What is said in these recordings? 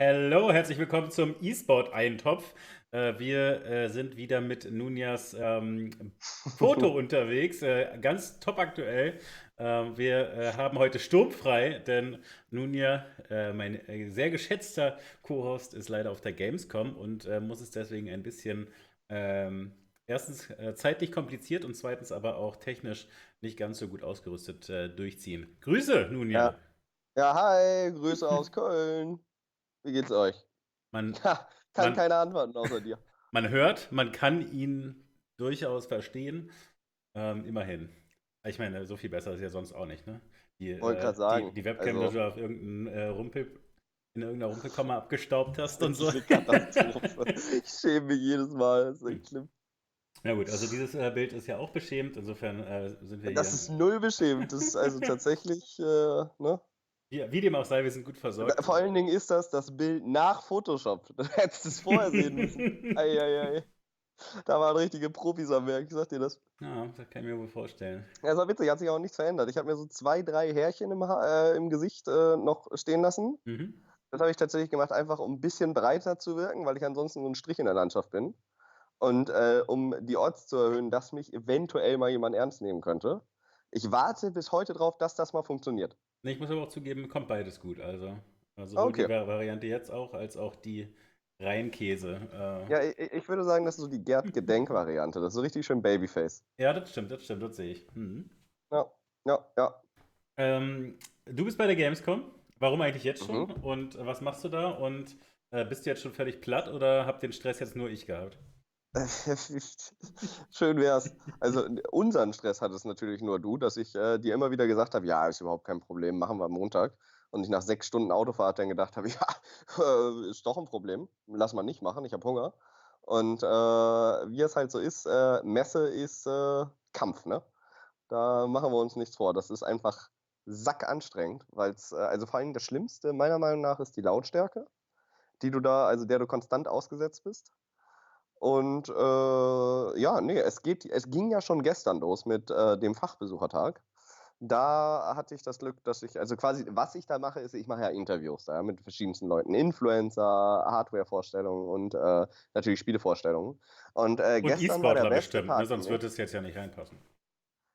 Hallo, herzlich willkommen zum E-Sport-Eintopf. Äh, wir äh, sind wieder mit Nunjas ähm, Foto unterwegs, äh, ganz top aktuell. Ähm, wir äh, haben heute sturmfrei, denn Nunja, äh, mein äh, sehr geschätzter Co-Host, ist leider auf der Gamescom und muss es deswegen ein bisschen ähm, erstens zeitlich kompliziert und zweitens aber auch technisch nicht ganz so gut ausgerüstet durchziehen. Grüße, Nunja. Ja. ja, hi, Grüße aus Köln. Wie geht's euch? Man, Ha, kann man, keiner antworten außer dir. man hört, man kann ihn durchaus verstehen. Ähm, immerhin. Ich meine, so viel besser ist ja sonst auch nicht, ne? Die, Wollte äh, gerade sagen. die, die Webcam, Also, die du auf irgendeinen äh, Rumpel, in irgendeiner Rumpelkammer abgestaubt hast und so. Ich schäme mich jedes Mal. Das ist echt schlimm. Na gut, also dieses äh, Bild ist ja auch beschämt, insofern äh, sind wir Das hier. ist null beschämt. Das ist also tatsächlich, äh, ne? Wie, wie dem auch sei, wir sind gut versorgt. Vor allen Dingen ist das das Bild nach Photoshop. Du hättest es vorher sehen müssen. Eieiei. Da waren richtige Profis am Werk, ich sag dir das. Ja, das kann ich mir wohl vorstellen. Ja, es war witzig, hat sich auch nichts verändert. Ich habe mir so zwei, drei Härchen im, ha äh, im Gesicht äh, noch stehen lassen. Mhm. Das habe ich tatsächlich gemacht, einfach um ein bisschen breiter zu wirken, weil ich ansonsten so ein Strich in der Landschaft bin. Und äh, um die Odds zu erhöhen, dass mich eventuell mal jemand ernst nehmen könnte. Ich warte bis heute drauf, dass das mal funktioniert. Nee, ich muss aber auch zugeben, kommt beides gut. Also, also sowohl die okay. Va- Variante jetzt auch, als auch die Reinkäse. Äh, Ja, ich, ich würde sagen, das ist so die Gerd-Gedenk-Variante. Das ist so richtig schön Babyface. ja, das stimmt, das stimmt, das sehe ich. Mhm. Ja, ja, ja. Ähm, du bist bei der Gamescom. Warum eigentlich jetzt schon? Mhm. Und was machst du da? Und äh, bist du jetzt schon völlig platt oder habt den Stress jetzt nur ich gehabt? Schön wär's. Also unseren Stress hat es natürlich nur du, dass ich äh, dir immer wieder gesagt habe, ja, ist überhaupt kein Problem, machen wir am Montag. Und ich nach sechs Stunden Autofahrt dann gedacht habe, ja, äh, ist doch ein Problem, lass mal nicht machen, ich habe Hunger. Und äh, wie es halt so ist, äh, Messe ist äh, Kampf, ne? Da machen wir uns nichts vor. Das ist einfach sackanstrengend, weil es, äh, also vor allem das Schlimmste meiner Meinung nach ist die Lautstärke, die du da, also der du konstant ausgesetzt bist. Und äh, ja, nee, es geht, es ging ja schon gestern los mit äh, dem Fachbesuchertag. Da hatte ich das Glück, dass ich, also quasi, was ich da mache, ist, ich mache ja Interviews da mit verschiedensten Leuten, Influencer, Hardware-Vorstellungen und äh, natürlich Spielevorstellungen. Und äh, Und gestern war der E-Sportler beste bestimmt, Tag. ne? sonst mich. es jetzt ja nicht reinpassen.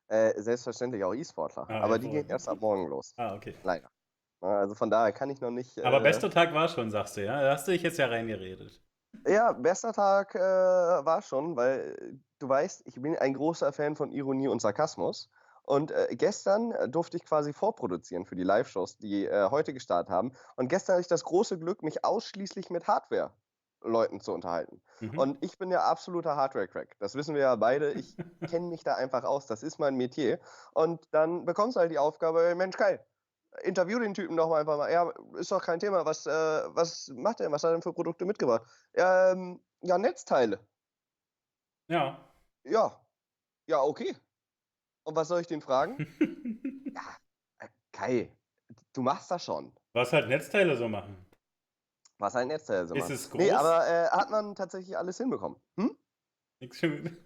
Äh, selbstverständlich auch E-Sportler. Ah, Aber die gehen hervorragend. erst ab morgen los. Ah, okay. Leider. Ja, Also von daher kann ich noch nicht. Aber Äh, bester Tag war schon, sagst du, ja? Da hast du dich jetzt ja reingeredet. Ja, bester Tag äh, war schon, weil du weißt, ich bin ein großer Fan von Ironie und Sarkasmus. Und äh, gestern äh, durfte ich quasi vorproduzieren für die Live-Shows, die äh, heute gestartet haben. Und gestern hatte ich das große Glück, mich ausschließlich mit Hardware-Leuten zu unterhalten. Mhm. Und ich bin ja absoluter Hardware-Crack. Das wissen wir ja beide. Ich kenne mich da einfach aus. Das ist mein Metier. Und dann bekommst du halt die Aufgabe, Mensch, geil, interview den Typen doch mal einfach mal. Ja, ist doch kein Thema. Was, äh, was macht er? Was hat er denn für Produkte mitgebracht? Ähm, ja, Netzteile. Ja. Ja. Ja, okay. Und was soll ich den fragen? Ja, äh, Kai, du machst das schon. Was halt Netzteile so machen. Was ein Netzteil so Ist macht. es Nee, groß? aber äh, hat man tatsächlich alles hinbekommen. Hm?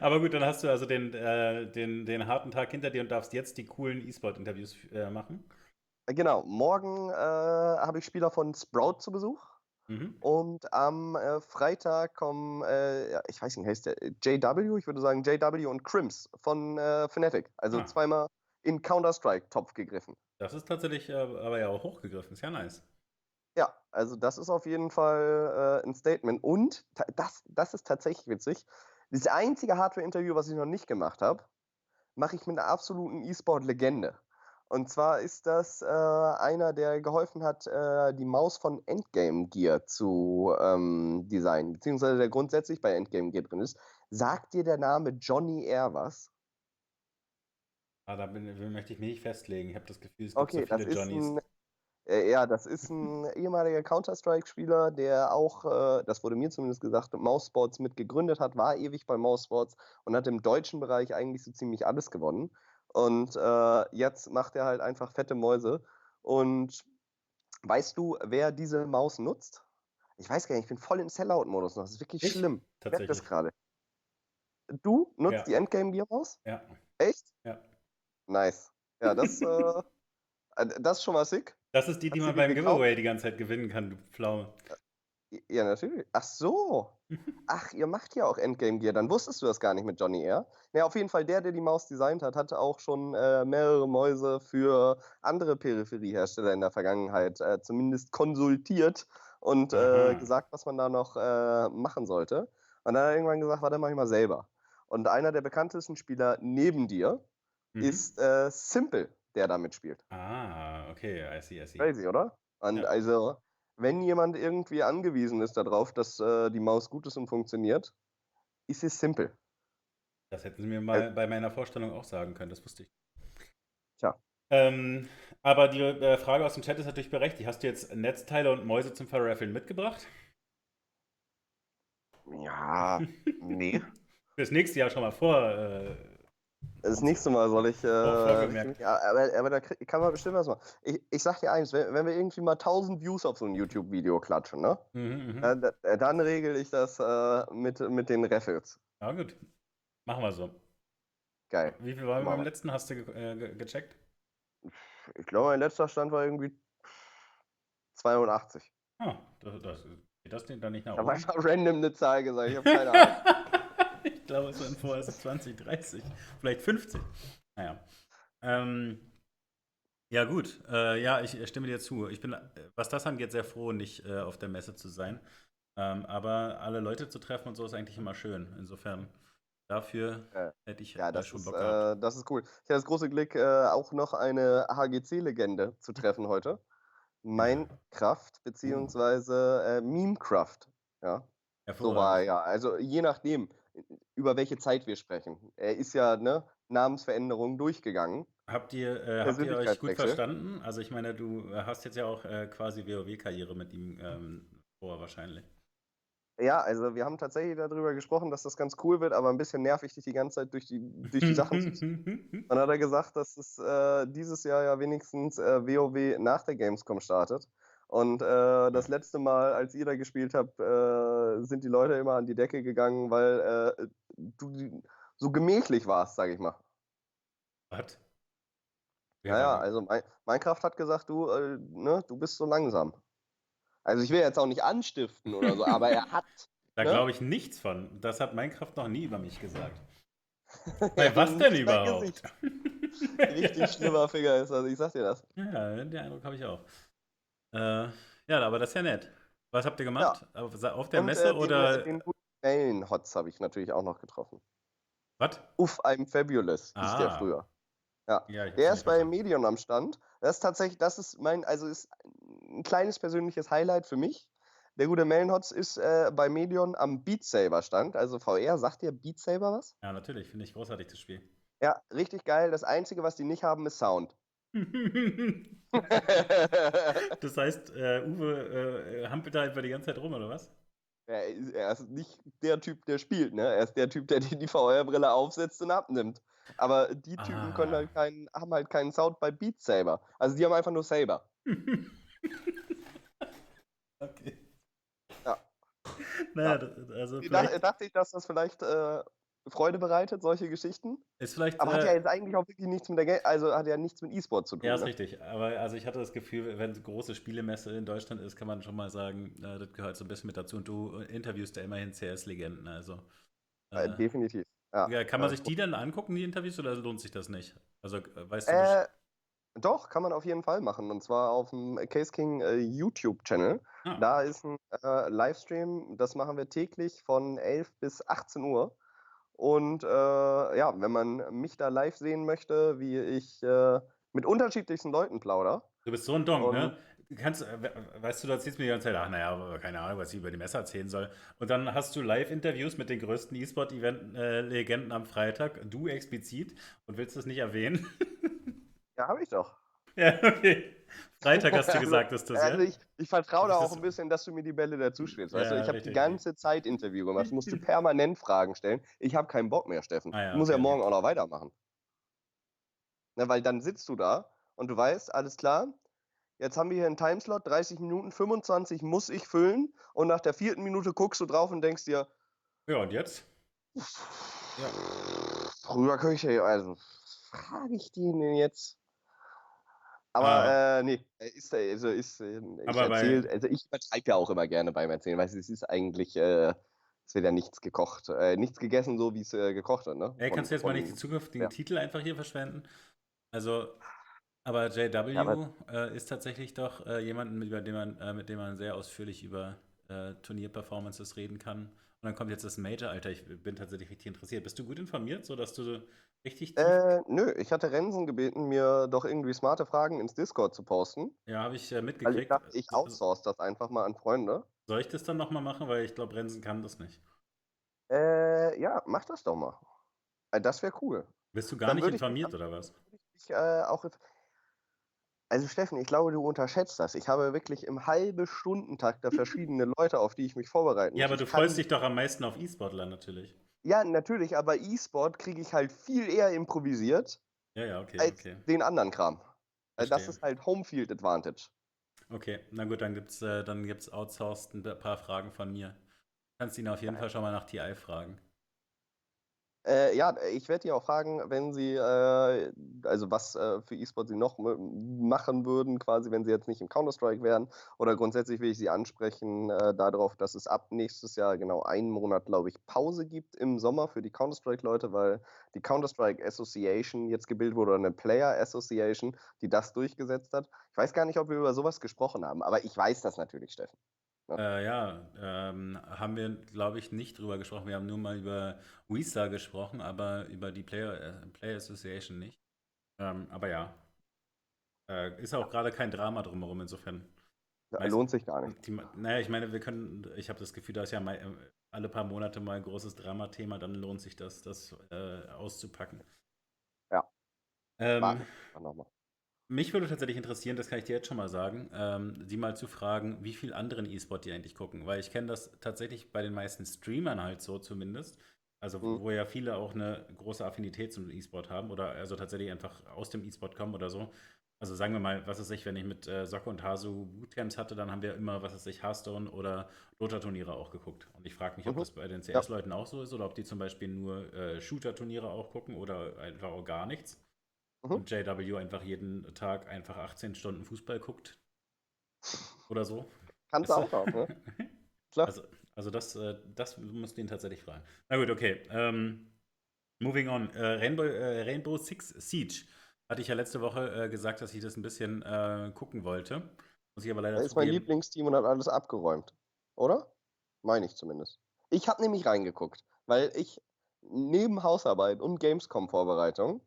Aber gut, dann hast du also den, äh, den, den harten Tag hinter dir und darfst jetzt die coolen E-Sport-Interviews äh, machen. Genau, morgen äh, habe ich Spieler von Sprout zu Besuch. Mhm. Und am äh, Freitag kommen, äh, ich weiß nicht, heißt der äh, JW? Ich würde sagen JW und Crims von äh, Fnatic. Also Ah. zweimal in Counter-Strike-Topf gegriffen. Das ist tatsächlich äh, aber ja auch hochgegriffen. Ist ja nice. Ja, also das ist auf jeden Fall ein Statement. Und das, das ist tatsächlich witzig. Das einzige Hardware-Interview, was ich noch nicht gemacht habe, mache ich mit einer absoluten E-Sport-Legende. Und zwar ist das äh, einer, der geholfen hat, äh, die Maus von Endgame Gear zu ähm, designen, beziehungsweise der grundsätzlich bei Endgame Gear drin ist. Sagt dir der Name Johnny Air was? Ah, da bin, möchte ich mich nicht festlegen. Ich habe das Gefühl, es gibt Okay, so das viele ist Johnnies. ein, äh, ja, das ist ein ehemaliger Counter-Strike-Spieler, der auch, äh, das wurde mir zumindest gesagt, Mouseboards mit gegründet hat, war ewig bei Mouseboards und hat im deutschen Bereich eigentlich so ziemlich alles gewonnen. Und äh, jetzt macht er halt einfach fette Mäuse. Und weißt du, wer diese Maus nutzt? Ich weiß gar nicht, ich bin voll im Sellout-Modus noch. Das ist wirklich Ich? schlimm. Ich merke das Tatsächlich. gerade. Du nutzt Ja. die Endgame-Gear-Maus? Ja, Echt? ja. Nice. Ja, das, äh, äh, das ist schon mal sick. Das ist die, die man beim gekauft? Giveaway die ganze Zeit gewinnen kann, du Pflaume. Ja, natürlich. Ach so. Ach, ihr macht ja auch Endgame Gear. Dann wusstest du das gar nicht mit Johnny Air. Ja, auf jeden Fall, der, der die Maus designt hat, hatte auch schon äh, mehrere Mäuse für andere Peripheriehersteller in der Vergangenheit äh, zumindest konsultiert und äh, gesagt, was man da noch äh, machen sollte. Und dann hat er irgendwann gesagt, warte, mach ich mal selber. Und einer der bekanntesten Spieler neben dir Mhm. ist äh, Simple, der da mitspielt. Ah, okay, I see, I see. Crazy, oder? Und Ja. also, wenn jemand irgendwie angewiesen ist darauf, dass äh, die Maus gut ist und funktioniert, ist es simpel. Das hätten sie mir mal bei meiner Vorstellung auch sagen können, das wusste ich. Tja. Ähm, aber die äh, Frage aus dem Chat ist natürlich berechtigt. Hast du jetzt Netzteile und Mäuse zum Verraffeln mitgebracht? Ja, nee. Fürs nächste Jahr schon mal vor. Äh, Das nächste Mal soll ich. Äh, vorgemerkt. ja, aber, aber da kann man bestimmt was machen. Ich, ich sag dir eins, wenn, wenn wir irgendwie mal 1000 Views auf so ein YouTube-Video klatschen, ne? mhm. Äh, da, dann regel ich das äh, mit, mit den Raffles. Ja, gut. Machen wir so. Geil. Wie viel waren wir Machen beim letzten? Hast du ge äh, ge gecheckt? Ich glaube, mein letzter Stand war irgendwie 82. Ah, das, das, geht das denn dann nicht nach Ich habe oben? einfach random eine Zahl gesagt. Ich habe keine Ahnung. ich glaube, es waren vorher so 20, 30, vielleicht 50. Naja. Ähm, ja, gut. Äh, ja, ich äh, stimme dir zu. Ich bin, was das angeht, sehr froh, nicht äh, auf der Messe zu sein. Ähm, aber alle Leute zu treffen und so ist eigentlich immer schön. Insofern, dafür hätte ich Ja, das schon ist, Bock gehabt. äh, das ist cool. Ich hatte das große Glück, äh, auch noch eine HGC-Legende zu treffen heute. Minecraft, beziehungsweise äh, Memecraft. Ja, so war er ja. Also je nachdem, über welche Zeit wir sprechen. Er ist ja, ne, Namensveränderung durchgegangen. Habt ihr, äh, habt ihr euch gut verstanden? Also ich meine, du äh, hast jetzt ja auch äh, quasi WoW-Karriere mit ihm ähm, vor wahrscheinlich. Ja, also wir haben tatsächlich darüber gesprochen, dass das ganz cool wird, aber ein bisschen nervig, dich die ganze Zeit durch die, durch die Sachen zu ziehen. Dann hat er gesagt, dass es äh, dieses Jahr ja wenigstens äh, WoW nach der Gamescom startet. Und äh, das letzte Mal, als ihr da gespielt habt, äh, sind die Leute immer an die Decke gegangen, weil äh, du so gemächlich warst, sag ich mal. Was? Naja, also Mi- Minecraft hat gesagt, du, äh, ne, du bist so langsam. Also ich will jetzt auch nicht anstiften oder so, aber er hat. Da ne? glaube ich nichts von. Das hat Minecraft noch nie über mich gesagt. Bei was denn mein überhaupt? Richtig schlimmer Finger ist das, ich sag dir das. Ja, den Eindruck habe ich auch. Äh, ja, aber das ist ja nett. Was habt ihr gemacht? Auf, auf der Und, Messe äh, den, oder äh, Den guten Mellenhotz habe ich natürlich auch noch getroffen. was? Uff, I'm Fabulous hieß der Ah. früher. Ja, hab's Der ist bei. Medion am Stand. Das ist tatsächlich, das ist mein, also ist ein kleines persönliches Highlight für mich. Der gute Mellenhotz ist äh, bei Medion am Beat Saber Stand. Also VR, sagt dir Beat Saber was? Ja, natürlich, finde ich großartig das Spiel. Ja, richtig geil. Das Einzige, was die nicht haben, ist Sound. das heißt, äh, Uwe äh, hampelt da einfach die ganze Zeit rum, oder was? er, ist, er ist nicht der Typ, der spielt, ne? Er ist der Typ, der die, die VR-Brille aufsetzt und abnimmt. Aber die Typen können Ah. halt keinen, haben halt keinen Sound bei Beat Saber. Also die haben einfach nur Saber. okay. Ja. Naja, also vielleicht dachte ich, dass das vielleicht äh, Freude bereitet, solche Geschichten. ist vielleicht. Aber hat ja Äh, jetzt eigentlich auch wirklich nichts mit der Ga also hat ja nichts mit E-Sport zu tun. ja, ist ne? richtig. Aber also ich hatte das Gefühl, wenn eine große Spielemesse in Deutschland ist, kann man schon mal sagen, äh, das gehört so ein bisschen mit dazu. Und du interviewst ja immerhin CS-Legenden. Also Äh, äh, definitiv. Ja. ja, kann man Äh, sich die dann angucken, die Interviews, oder lohnt sich das nicht? Also äh, weißt du, Äh, doch, kann man auf jeden Fall machen. Und zwar auf dem Case King äh, YouTube-Channel. ah, Da ist ein äh, Livestream, das machen wir täglich von 11 bis 18 Uhr. Und äh, ja, wenn man mich da live sehen möchte, wie ich äh, mit unterschiedlichsten Leuten plauder, du bist so ein Donk, ne? Du Kannst, äh, we- weißt du, du erzählst mir die ganze Zeit, ach naja, aber keine Ahnung, was ich über die Messe erzählen soll. Und dann hast du Live-Interviews mit den größten E-Sport-Event-Legenden am Freitag, du explizit, und willst es nicht erwähnen? ja, habe ich doch. ja, okay. Freitag hast du gesagt, dass das, Also ja? ich, ich vertraue da auch ein bisschen, dass du mir die Bälle dazu spielst. Weißt du, Ja, ich habe die ganze Zeit Interview gemacht. Ich musste permanent Fragen stellen. Ich habe keinen Bock mehr, Steffen. Ah ja, ich muss ja okay, morgen okay. auch noch weitermachen. Na, weil dann sitzt du da und du weißt, alles klar, jetzt haben wir hier einen Timeslot, 30 Minuten, 25 muss ich füllen und nach der vierten Minute guckst du drauf und denkst dir, Ja, und jetzt? Ja. ich ja, also, was frage ich den denn jetzt? Aber Ah. äh, nee, er ist, äh, also ist, äh, ich erzähle, also ich übertreibe ja auch immer gerne beim Erzählen, weil es ist eigentlich, äh, es wird ja nichts gekocht, äh, nichts gegessen, so wie es äh, gekocht wird, ne? Ey, Von, kannst du jetzt mal nicht die von, zukünftigen ja. Titel einfach hier verschwenden? Also, aber Ja, aber JW äh, ist tatsächlich doch äh, jemanden, über den man, äh, mit dem man sehr ausführlich über äh, Turnierperformances reden kann. Und dann kommt jetzt das Major, Alter. Ich bin tatsächlich richtig interessiert. Bist du gut informiert, sodass du richtig äh, nö, ich hatte Rensen gebeten, mir doch irgendwie smarte Fragen ins Discord zu posten, Ja, habe ich äh, weil ich mitgekriegt. dachte, ich So- outsource das einfach mal an Freunde. Soll ich das dann nochmal machen? Weil ich glaube, Rensen kann das nicht. Äh, ja, mach das doch mal. Äh, Das wäre cool. Bist du gar Dann nicht würde ich informiert oder was? Ich, äh, auch, also Steffen, ich glaube, du unterschätzt das. Ich habe wirklich im halbe Stundentakt da verschiedene Leute, auf die ich mich vorbereiten Ja, muss. aber du kann- freust dich doch am meisten auf E-Sportler natürlich. Ja, natürlich, aber E-Sport kriege ich halt viel eher improvisiert Ja, ja, okay, als okay. den anderen Kram. Äh, Das Verstehe. ist halt Homefield Advantage. Okay, na gut, dann gibt's, äh, dann gibt's outsourced ein paar Fragen von mir. Kannst ihn auf jeden Fall schon mal nach TI fragen. Äh, ja, ich werde die auch fragen, wenn sie, äh, also was äh, für E-Sport sie noch machen würden, quasi, wenn sie jetzt nicht im Counter-Strike wären. Oder grundsätzlich will ich sie ansprechen äh, darauf, dass es ab nächstes Jahr genau einen Monat, glaube ich, Pause gibt im Sommer für die Counter-Strike-Leute, weil die Counter-Strike Association jetzt gebildet wurde, oder eine Player Association, die das durchgesetzt hat. Ich weiß gar nicht, ob wir über sowas gesprochen haben, aber ich weiß das natürlich, Steffen. Äh, ja, ähm, haben wir, glaube ich, nicht drüber gesprochen. Wir haben nur mal über WeStar gesprochen, aber über die Player, äh, Player Association nicht. Ähm, aber ja. Äh, ist auch gerade kein Drama drumherum, insofern. Weiß- Lohnt sich gar nicht. Die, naja, ich meine, wir können, ich habe das Gefühl, da ist ja mal, äh, alle paar Monate mal ein großes Dramathema, dann lohnt sich das, das äh, auszupacken. Ja. Ähm, nochmal. Mich würde tatsächlich interessieren, das kann ich dir jetzt schon mal sagen, ähm, die mal zu fragen, wie viel anderen E-Sport die eigentlich gucken. Weil ich kenne das tatsächlich bei den meisten Streamern halt so zumindest. Also Mhm. wo ja viele auch eine große Affinität zum E-Sport haben oder also tatsächlich einfach aus dem E-Sport kommen oder so. Also sagen wir mal, was weiß ich, wenn ich mit äh, Socke und Hasu Bootcamps hatte, dann haben wir immer, was weiß ich, Hearthstone oder Dota-Turniere auch geguckt. Und ich frage mich, ob Mhm. das bei den CS-Leuten auch so ist oder ob die zum Beispiel nur äh, Shooter-Turniere auch gucken oder einfach auch gar nichts. Mhm. Und JW einfach jeden Tag einfach 18 Stunden Fußball guckt. Oder so. Kannst du Weißt auch du? noch, ne? Klar. Also, also das, äh, das musst du ihn tatsächlich fragen. Na gut, okay. Ähm, moving on. Äh, Rainbow, äh, Rainbow Six Siege. Hatte ich ja letzte Woche äh, gesagt, dass ich das ein bisschen gucken wollte. Muss ich aber leider Er ist mein. Lieblingsteam und hat alles abgeräumt. Oder? Meine ich zumindest. Ich habe nämlich reingeguckt, weil ich neben Hausarbeit und Gamescom-Vorbereitung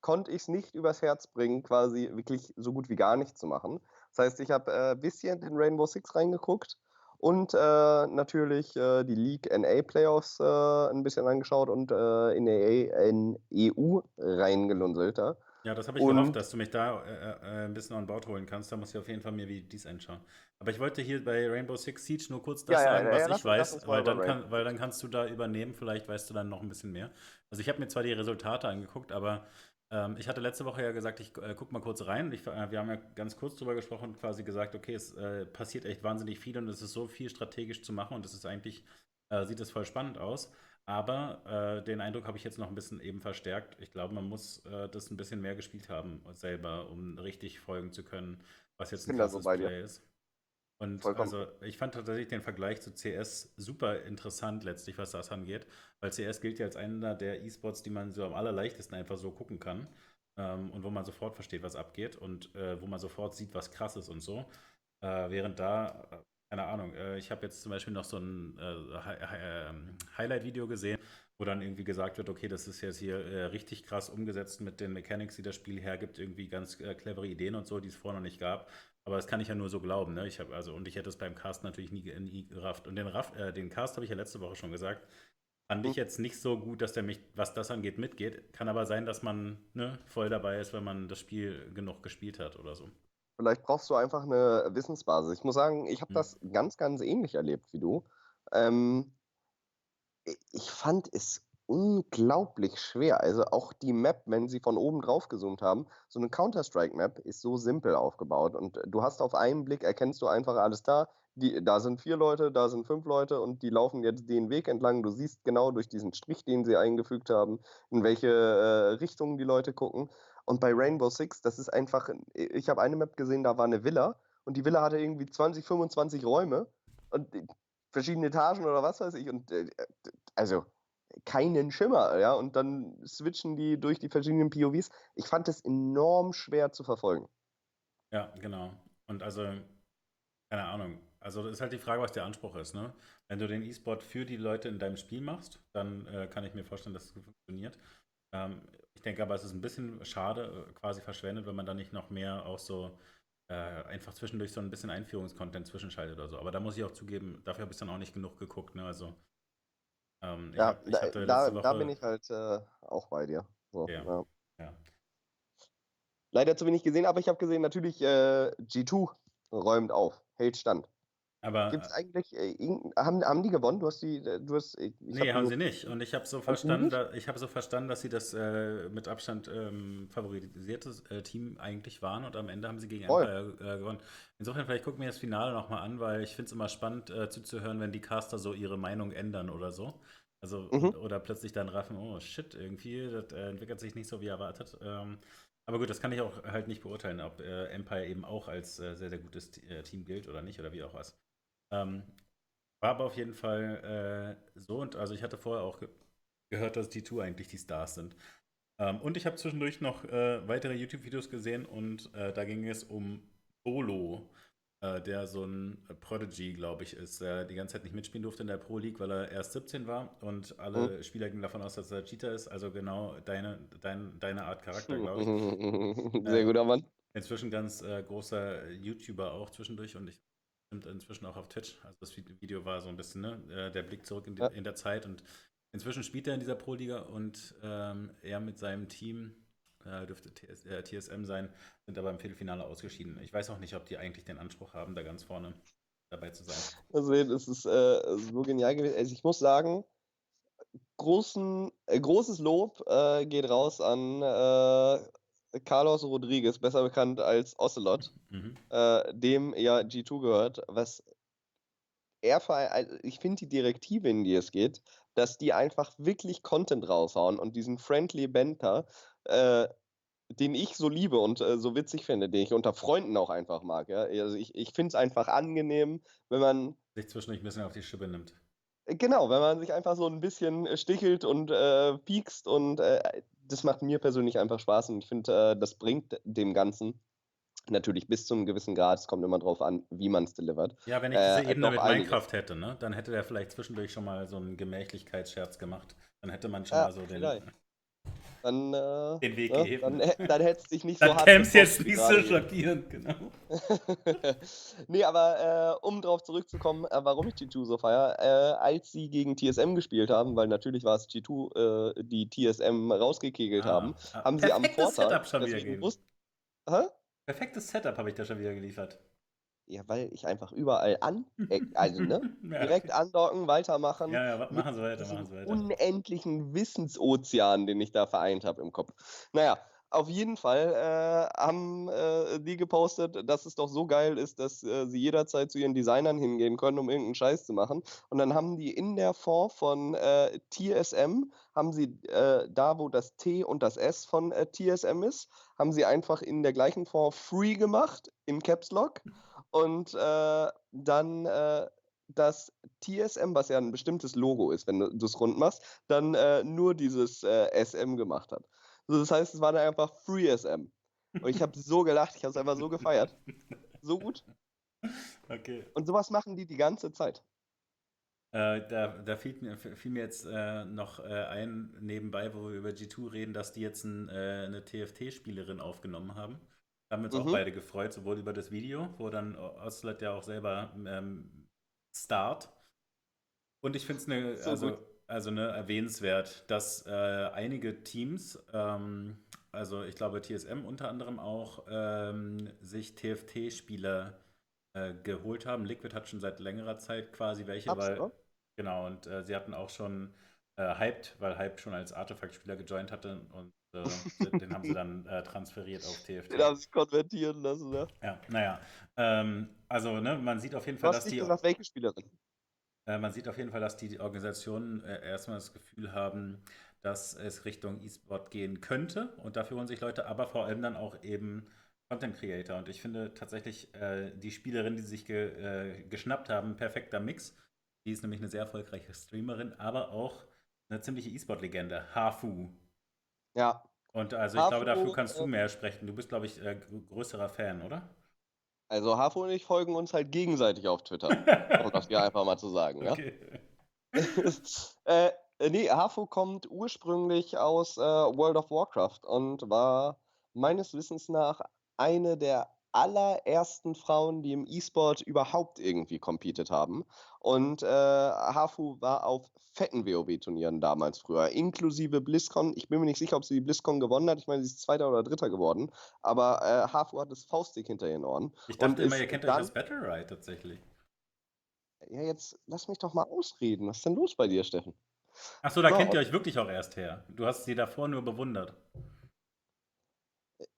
konnte ich es nicht übers Herz bringen, quasi wirklich so gut wie gar nichts zu machen. Das heißt, ich habe ein äh, bisschen in Rainbow Six reingeguckt und äh, natürlich äh, die League NA Playoffs äh, ein bisschen angeschaut und äh, in, AA, in EU reingelunselt. Ja, das habe ich Und- gehofft, dass du mich da äh, ein bisschen an Bord holen kannst. Da muss ich auf jeden Fall mir wie dies anschauen. Aber ich wollte hier bei Rainbow Six Siege nur kurz das Ja, sagen, ja, was ich weiß, weil dann, kann, weil dann kannst du da übernehmen. Vielleicht weißt du dann noch ein bisschen mehr. Also ich habe mir zwar die Resultate angeguckt, aber ähm, ich hatte letzte Woche ja gesagt, ich äh, guck mal kurz rein. Ich, äh, wir haben ja ganz kurz drüber gesprochen und quasi gesagt, okay, es äh, passiert echt wahnsinnig viel und es ist so viel strategisch zu machen und es ist eigentlich, äh, sieht es voll spannend aus. Aber äh, den Eindruck habe ich jetzt noch ein bisschen eben verstärkt. Ich glaube, man muss äh, das ein bisschen mehr gespielt haben selber, um richtig folgen zu können, was jetzt ein krasses. Play ist. Und Vollkommen. also ich fand tatsächlich den Vergleich zu CS super interessant letztlich, was das angeht, weil CS gilt ja als einer der E-Sports, die man so am allerleichtesten einfach so gucken kann ähm, und wo man sofort versteht, was abgeht und äh, wo man sofort sieht, was krass ist und so. Äh, während da, äh, keine Ahnung, äh, ich habe jetzt zum Beispiel noch so ein äh, ähm, Highlight-Video gesehen, wo dann irgendwie gesagt wird, okay, das ist jetzt hier äh, richtig krass umgesetzt mit den Mechanics, die das Spiel hergibt, irgendwie ganz clevere Ideen und so, die es vorher noch nicht gab. Aber das kann ich ja nur so glauben, ne? Ich habe also und ich hätte es beim Cast natürlich nie, nie gerafft. Und den Raff, äh, den Cast habe ich ja letzte Woche schon gesagt. Fand ich Mhm. jetzt nicht so gut, dass der mich, was das angeht, mitgeht. Kann aber sein, dass man ne, voll dabei ist, wenn man das Spiel genug gespielt hat oder so. Vielleicht brauchst du einfach eine Wissensbasis. Ich muss sagen, ich habe Hm. das ganz, ganz ähnlich erlebt wie du. Ähm, ich fand es unglaublich schwer. Also auch die Map, wenn sie von oben drauf gezoomt haben, so eine Counter-Strike-Map ist so simpel aufgebaut und du hast auf einen Blick, erkennst du einfach alles da. Die, da sind vier Leute, da sind fünf Leute und die laufen jetzt den Weg entlang. Du siehst genau durch diesen Strich, den sie eingefügt haben, in welche äh, Richtung die Leute gucken. Und bei Rainbow Six, das ist einfach, ich habe eine Map gesehen, da war eine Villa und die Villa hatte irgendwie 20, 25 Räume und verschiedene Etagen oder was weiß ich. Und äh, also keinen Schimmer, ja. Und dann switchen die durch die verschiedenen POVs. Ich fand es enorm schwer zu verfolgen. Ja, genau. Und also, keine Ahnung. Also das ist halt die Frage, was der Anspruch ist, ne? Wenn du den E-Sport für die Leute in deinem Spiel machst, dann äh, kann ich mir vorstellen, dass es funktioniert. Ähm, ich denke aber, es ist ein bisschen schade, äh, quasi verschwendet, wenn man da nicht noch mehr auch so äh, einfach zwischendurch so ein bisschen Einführungskontent zwischenschaltet oder so. Aber da muss ich auch zugeben, dafür habe ich dann auch nicht genug geguckt. Ne? Also, ähm, ja, hab, da, da, Woche... da, bin ich halt äh, auch bei dir. So, ja. Ja. ja. Leider zu wenig gesehen, aber ich habe gesehen, natürlich äh, G2 räumt auf, hält Stand. Aber Gibt es eigentlich, äh, haben, haben die gewonnen? Du hast die, äh, du hast, ich nee, haben sie nicht. Und ich habe so verstanden, da, ich habe so verstanden, dass sie das äh, mit Abstand ähm, favorisierte äh, Team eigentlich waren und am Ende haben sie gegen Empire äh, gewonnen. Insofern, vielleicht gucken wir das Finale nochmal an, weil ich finde es immer spannend äh, zuzuhören, wenn die Caster so ihre Meinung ändern oder so. Also, mhm. oder plötzlich dann raffen, oh shit, irgendwie, das entwickelt sich nicht so wie erwartet. Ähm, aber gut, das kann ich auch halt nicht beurteilen, ob Empire eben auch als sehr, sehr gutes Team gilt oder nicht oder wie auch was. Ähm, war aber auf jeden Fall äh, so und also ich hatte vorher auch ge gehört, dass die Two eigentlich die Stars sind. Ähm, und ich habe zwischendurch noch äh, weitere YouTube-Videos gesehen und äh, da ging es um Bolo, äh, der so ein Prodigy, glaube ich, ist, der die ganze Zeit nicht mitspielen durfte in der Pro League, weil er erst 17 war und alle mhm. Spieler gingen davon aus, dass er Cheater ist. Also genau deine, dein, deine Art Charakter, glaube ich. Sehr guter Mann. Inzwischen ganz äh, großer YouTuber auch zwischendurch und ich Stimmt inzwischen auch auf Twitch. Also das Video war so ein bisschen ne, äh, der Blick zurück in, die, ja. in der Zeit. Und inzwischen spielt er in dieser Pro-Liga und ähm, er mit seinem Team, äh, dürfte TS, äh, TSM sein, sind aber im Viertelfinale ausgeschieden. Ich weiß auch nicht, ob die eigentlich den Anspruch haben, da ganz vorne dabei zu sein. Also es ist äh, so genial gewesen. Also ich muss sagen, großen, äh, großes Lob äh, geht raus an Carlos Rodriguez, besser bekannt als Ocelot, mhm. äh, dem ja G2 gehört, was er also ich finde die Direktive, in die es geht, dass die einfach wirklich Content raushauen und diesen Friendly Banter, äh, den ich so liebe und äh, so witzig finde, den ich unter Freunden auch einfach mag. Ja? Also ich, ich finde es einfach angenehm, wenn man sich zwischendurch ein bisschen auf die Schippe nimmt. Genau, wenn man sich einfach so ein bisschen stichelt und äh, piekst und äh, das macht mir persönlich einfach Spaß und ich finde, äh, das bringt dem Ganzen natürlich bis zu einem gewissen Grad, es kommt immer drauf an, wie man es delivert. Ja, wenn ich diese äh, Ebene mit Minecraft hätte, ne, dann hätte der vielleicht zwischendurch schon mal so einen Gemächlichkeitsscherz gemacht. Dann hätte man schon ja, mal so den, vielleicht dann, äh, den Weg ne. Dann, dann hättest du dich nicht dann so hart. Dann jetzt nicht so schockierend, genau. nee, aber äh, um drauf zurückzukommen, äh, warum ich G2 so feier, äh, als sie gegen TSM gespielt haben, weil natürlich war es G2, äh, die TSM rausgekegelt ah, haben, ah, haben sie am Vortag. Setup schon wieder gegeben. Hä? Perfektes Setup habe ich da schon wieder geliefert. Ja, weil ich einfach überall an, äh, also, ne? direkt andocken, weitermachen. Ja, ja, machen Sie weiter, machen Sie weiter. Unendlichen Wissensozean, den ich da vereint habe im Kopf. Naja, auf jeden Fall äh, haben äh, die gepostet, dass es doch so geil ist, dass äh, sie jederzeit zu ihren Designern hingehen können, um irgendeinen Scheiß zu machen. Und dann haben die in der Fonds von äh, TSM, haben sie äh, da, wo das T und das S von TSM ist, haben sie einfach in der gleichen Fonds Free gemacht, in Caps Lock und äh, dann äh, das TSM, was ja ein bestimmtes Logo ist, wenn du es rund machst, dann äh, nur dieses äh, SM gemacht hat. Also das heißt, es war dann einfach Free SM. Und ich habe so gelacht, ich habe es einfach so gefeiert. So gut. Okay. Und sowas machen die die ganze Zeit. Äh, da da fiel, mir, fiel mir jetzt äh, noch äh, ein, nebenbei, wo wir über G2 reden, dass die jetzt ein, äh, eine TFT-Spielerin aufgenommen haben. Da haben wir uns mhm. auch beide gefreut, sowohl über das Video, wo dann Oslet ja auch selber ähm, start. Und ich finde es eine, so also, also ne, erwähnenswert, dass äh, einige Teams, ähm, also ich glaube TSM unter anderem auch, ähm, sich TFT-Spieler äh, geholt haben. Liquid hat schon seit längerer Zeit quasi welche, Absolut. weil. Genau, und äh, sie hatten auch schon äh, Hyped, weil Hyped schon als Artefakt-Spieler gejoint hatte und den haben sie dann äh, transferiert auf TFT. Den haben sie konvertieren lassen, ne? Ja, naja. Ähm, also, ne, man sieht auf jeden Fall, Was dass die. Was welche Spielerin? Äh, man sieht auf jeden Fall, dass die Organisationen äh, erstmal das Gefühl haben, dass es Richtung E-Sport gehen könnte. Und dafür holen sich Leute, aber vor allem dann auch eben Content Creator. Und ich finde tatsächlich äh, die Spielerin, die sich ge, äh, geschnappt haben, perfekter Mix. Die ist nämlich eine sehr erfolgreiche Streamerin, aber auch eine ziemliche E-Sport-Legende, Hafu. Ja. Und also ich glaube, dafür kannst du äh, mehr sprechen. Du bist, glaube ich, äh, größerer Fan, oder? Also Hafu und ich folgen uns halt gegenseitig auf Twitter. um das hier einfach mal zu sagen, okay. ja. äh, nee, Hafu kommt ursprünglich aus äh, World of Warcraft und war meines Wissens nach eine der allerersten Frauen, die im E-Sport überhaupt irgendwie competed haben. Und äh, Hafu war auf fetten WoW-Turnieren damals früher, inklusive BlizzCon. Ich bin mir nicht sicher, ob sie die BlizzCon gewonnen hat. Ich meine, sie ist Zweiter oder Dritter geworden. Aber äh, Hafu hat das Faustdick hinter ihren Ohren. Ich dachte immer, ihr kennt euch das Battle Ride tatsächlich. Ja, jetzt lass mich doch mal ausreden. Was ist denn los bei dir, Steffen? Achso, da so, kennt ihr euch wirklich auch erst her. Du hast sie davor nur bewundert.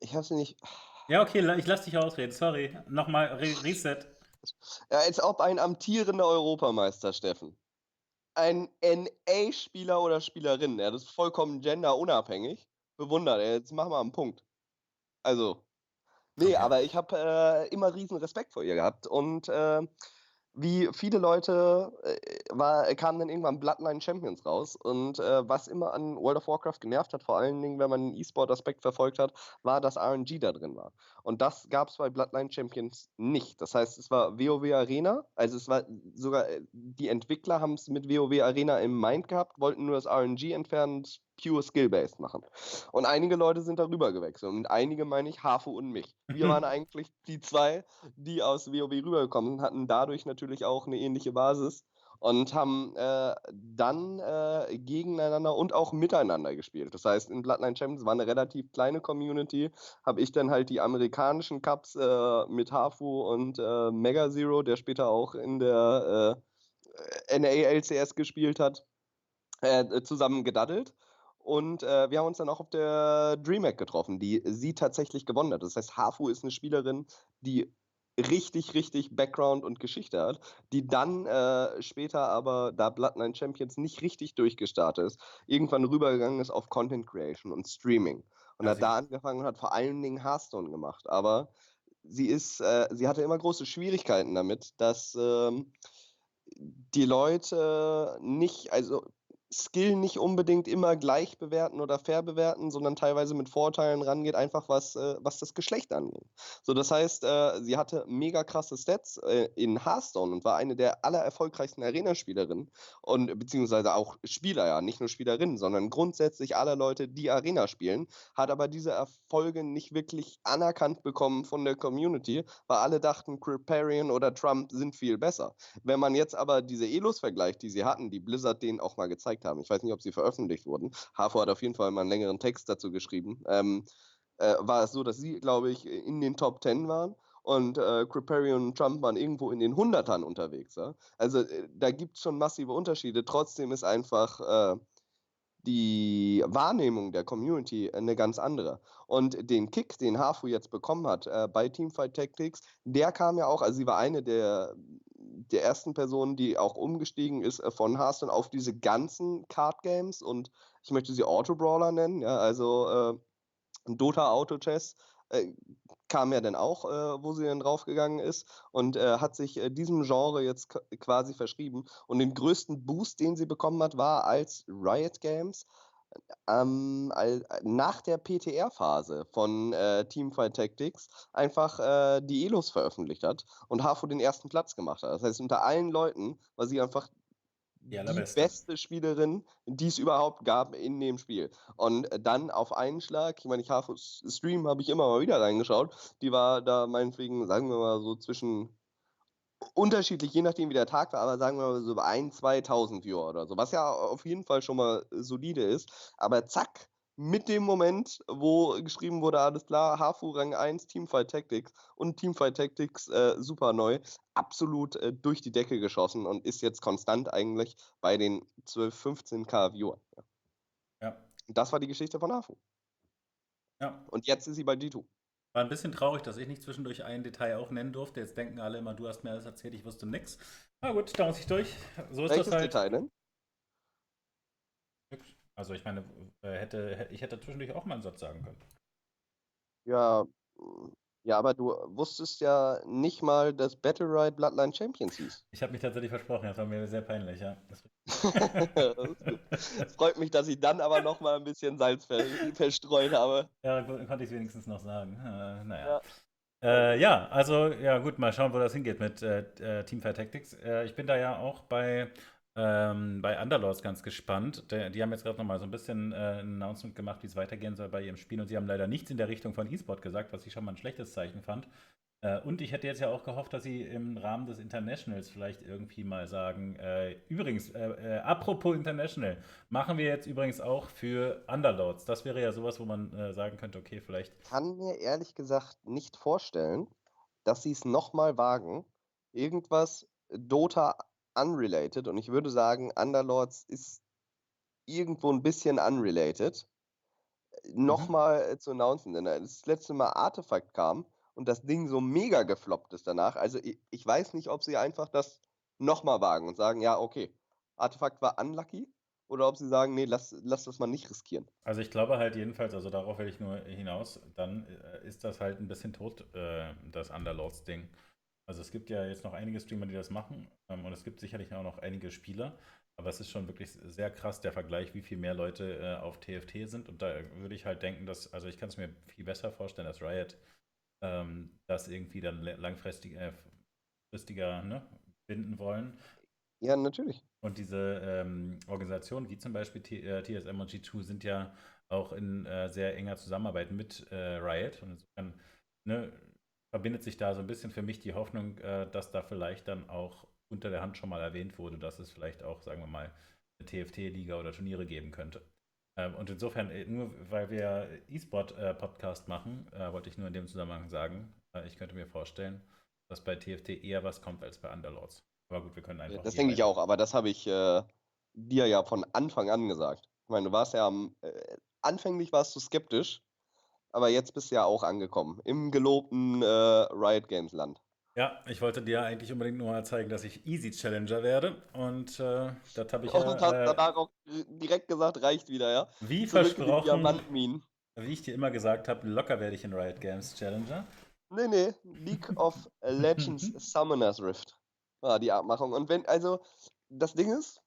Ich habe sie nicht. Ja, okay, ich lass dich ausreden. Sorry. Nochmal Re Reset. Ja, als ob ein amtierender Europameister, Steffen. Ein NA-Spieler oder Spielerin, ja, das ist vollkommen genderunabhängig. Bewundert, jetzt machen wir einen Punkt. Also, nee, okay. aber ich habe äh, immer riesen Respekt vor ihr gehabt und äh, wie viele Leute äh, war, kamen dann irgendwann Bloodline Champions raus. Und äh, was immer an World of Warcraft genervt hat, vor allen Dingen, wenn man den E-Sport-Aspekt verfolgt hat, war, dass RNG da drin war. Und das gab es bei Bloodline Champions nicht. Das heißt, es war WoW Arena, also es war sogar, äh, die Entwickler haben es mit WoW Arena im Mind gehabt, wollten nur das RNG entfernen, pure Skill-Based machen. Und einige Leute sind darüber gewechselt. Und einige meine ich Hafu und mich. Wir waren eigentlich die zwei, die aus WoW rübergekommen sind, hatten dadurch natürlich auch eine ähnliche Basis und haben äh, dann äh, gegeneinander und auch miteinander gespielt. Das heißt, in Bloodline Champions war eine relativ kleine Community, habe ich dann halt die amerikanischen Cups äh, mit Hafu und äh, Mega Zero, der später auch in der äh, NALCS gespielt hat, äh, zusammen gedaddelt. Und äh, wir haben uns dann auch auf der DreamHack getroffen, die sie tatsächlich gewonnen hat. Das heißt, Hafu ist eine Spielerin, die richtig, richtig Background und Geschichte hat, die dann äh, später aber, da Bloodline Champions nicht richtig durchgestartet ist, irgendwann rübergegangen ist auf Content Creation und Streaming. Und ja, hat da angefangen und hat vor allen Dingen Hearthstone gemacht. Aber sie ist, äh, sie hatte immer große Schwierigkeiten damit, dass ähm, die Leute nicht, also Skill nicht unbedingt immer gleich bewerten oder fair bewerten, sondern teilweise mit Vorteilen rangeht, einfach was, äh, was das Geschlecht angeht. So, das heißt, äh, sie hatte mega krasse Stats äh, in Hearthstone und war eine der aller erfolgreichsten Arena-Spielerinnen und beziehungsweise auch Spieler, ja, nicht nur Spielerinnen, sondern grundsätzlich alle Leute, die Arena spielen, hat aber diese Erfolge nicht wirklich anerkannt bekommen von der Community, weil alle dachten, Kriparian oder Trump sind viel besser. Wenn man jetzt aber diese Elos vergleicht, die sie hatten, die Blizzard denen auch mal gezeigt gezeigt haben. Ich weiß nicht, ob sie veröffentlicht wurden. HAFO hat auf jeden Fall mal einen längeren Text dazu geschrieben. Ähm, äh, war es so, dass sie, glaube ich, in den Top 10 waren und äh, Kriparian und Trump waren irgendwo in den Hundertern unterwegs. Ja? Also äh, da gibt es schon massive Unterschiede. Trotzdem ist einfach äh, die Wahrnehmung der Community eine ganz andere. Und den Kick, den Hafu jetzt bekommen hat äh, bei Teamfight Tactics, der kam ja auch, also sie war eine der der ersten Person, die auch umgestiegen ist äh, von Hearthstone auf diese ganzen Card Games und ich möchte sie Auto Brawler nennen, ja, also äh, Dota Auto Chess äh, kam ja dann auch, äh, wo sie dann draufgegangen ist und äh, hat sich äh, diesem Genre jetzt quasi verschrieben. Und den größten Boost, den sie bekommen hat, war als Riot Games ähm, nach der PTR-Phase von äh, Teamfight Tactics einfach äh, die Elos veröffentlicht hat und HAFO den ersten Platz gemacht hat. Das heißt, unter allen Leuten war sie einfach die, die beste Spielerin, die es überhaupt gab in dem Spiel. Und dann auf einen Schlag, ich meine, ich habe Stream habe ich immer mal wieder reingeschaut, die war da meinetwegen, sagen wir mal so zwischen unterschiedlich, je nachdem wie der Tag war, aber sagen wir mal so ein, 2000 Viewer oder so, was ja auf jeden Fall schon mal solide ist. Aber zack, mit dem Moment, wo geschrieben wurde, alles klar, Hafu Rang 1, Teamfight Tactics und Teamfight Tactics äh, super neu, absolut äh, durch die Decke geschossen und ist jetzt konstant eigentlich bei den 12, 15k Viewer. Ja. ja. Das war die Geschichte von Hafu. Ja. Und jetzt ist sie bei G2. War ein bisschen traurig, dass ich nicht zwischendurch ein Detail auch nennen durfte. Jetzt denken alle immer, du hast mir alles erzählt, ich wusste nichts. Na gut, da muss ich durch. So ist Welches das halt. Detail denn? Also ich meine, äh, hätte, ich hätte zwischendurch auch mal einen Satz sagen können. Ja, ja, aber du wusstest ja nicht mal, dass Battle Ride Bloodline Champions hieß. Ich habe mich tatsächlich versprochen, das war mir sehr peinlich, ja. Freut mich, dass ich dann aber noch mal ein bisschen Salz ver verstreut habe. ja, konnte ich wenigstens noch sagen. Äh, naja. Ja. Äh, ja, also, ja, gut, mal schauen, wo das hingeht mit äh, äh, Teamfight Tactics. Äh, ich bin da ja auch bei, ähm, bei Underlords ganz gespannt. Die haben jetzt gerade nochmal so ein bisschen äh, ein Announcement gemacht, wie es weitergehen soll bei ihrem Spiel. Und sie haben leider nichts in der Richtung von E-Sport gesagt, was ich schon mal ein schlechtes Zeichen fand. Äh, und ich hätte jetzt ja auch gehofft, dass sie im Rahmen des Internationals vielleicht irgendwie mal sagen, äh, übrigens, äh, äh, apropos International, machen wir jetzt übrigens auch für Underlords. Das wäre ja sowas, wo man äh, sagen könnte, okay, vielleicht. kann mir ehrlich gesagt nicht vorstellen, dass sie es noch mal wagen. Irgendwas Dota unrelated und ich würde sagen, Underlords ist irgendwo ein bisschen unrelated. Noch Mhm. mal äh, zu announcen, denn als das letzte Mal Artefakt kam und das Ding so mega gefloppt ist danach. Also ich, ich weiß nicht, ob sie einfach das noch mal wagen und sagen, ja, okay, Artefakt war unlucky oder ob sie sagen, nee, lass, lass das mal nicht riskieren. Also ich glaube halt jedenfalls, also darauf will ich nur hinaus, dann äh, ist das halt ein bisschen tot, äh, das Underlords-Ding. Also es gibt ja jetzt noch einige Streamer, die das machen ähm, und es gibt sicherlich auch noch einige Spieler, aber es ist schon wirklich sehr krass der Vergleich, wie viel mehr Leute äh, auf TFT sind und da würde ich halt denken, dass, also ich kann es mir viel besser vorstellen, dass Riot ähm, das irgendwie dann langfristig, äh, fristiger ne, binden wollen. Ja, natürlich. Und diese ähm, Organisationen wie zum Beispiel T äh, TSM und G2 sind ja auch in äh, sehr enger Zusammenarbeit mit äh, Riot. Und insofern ne, verbindet sich da so ein bisschen für mich die Hoffnung, äh, dass da vielleicht dann auch unter der Hand schon mal erwähnt wurde, dass es vielleicht auch, sagen wir mal, eine TFT-Liga oder Turniere geben könnte. Ähm, und insofern, äh, nur weil wir E-Sport-Podcast machen, äh, wollte ich nur in dem Zusammenhang sagen, ich könnte mir vorstellen, dass bei TFT eher was kommt als bei Underlords. Aber gut, wir können einfach. Ja, das denke ich auch, aber das habe ich äh, dir ja von Anfang an gesagt. Ich meine, du warst ja am, äh, anfänglich warst du skeptisch, aber jetzt bist du ja auch angekommen im gelobten äh, Riot Games Land. Ja, ich wollte dir eigentlich unbedingt nur mal zeigen, dass ich Easy Challenger werde. Und äh, das habe ich Und hast ja, äh, danach auch direkt gesagt, reicht wieder, ja? wie Zurück versprochen, wie ich dir immer gesagt habe, locker werde ich in Riot Games Challenger. Nee, nee, League of Legends Summoners Rift war die Abmachung. Und wenn, also, das Ding ist,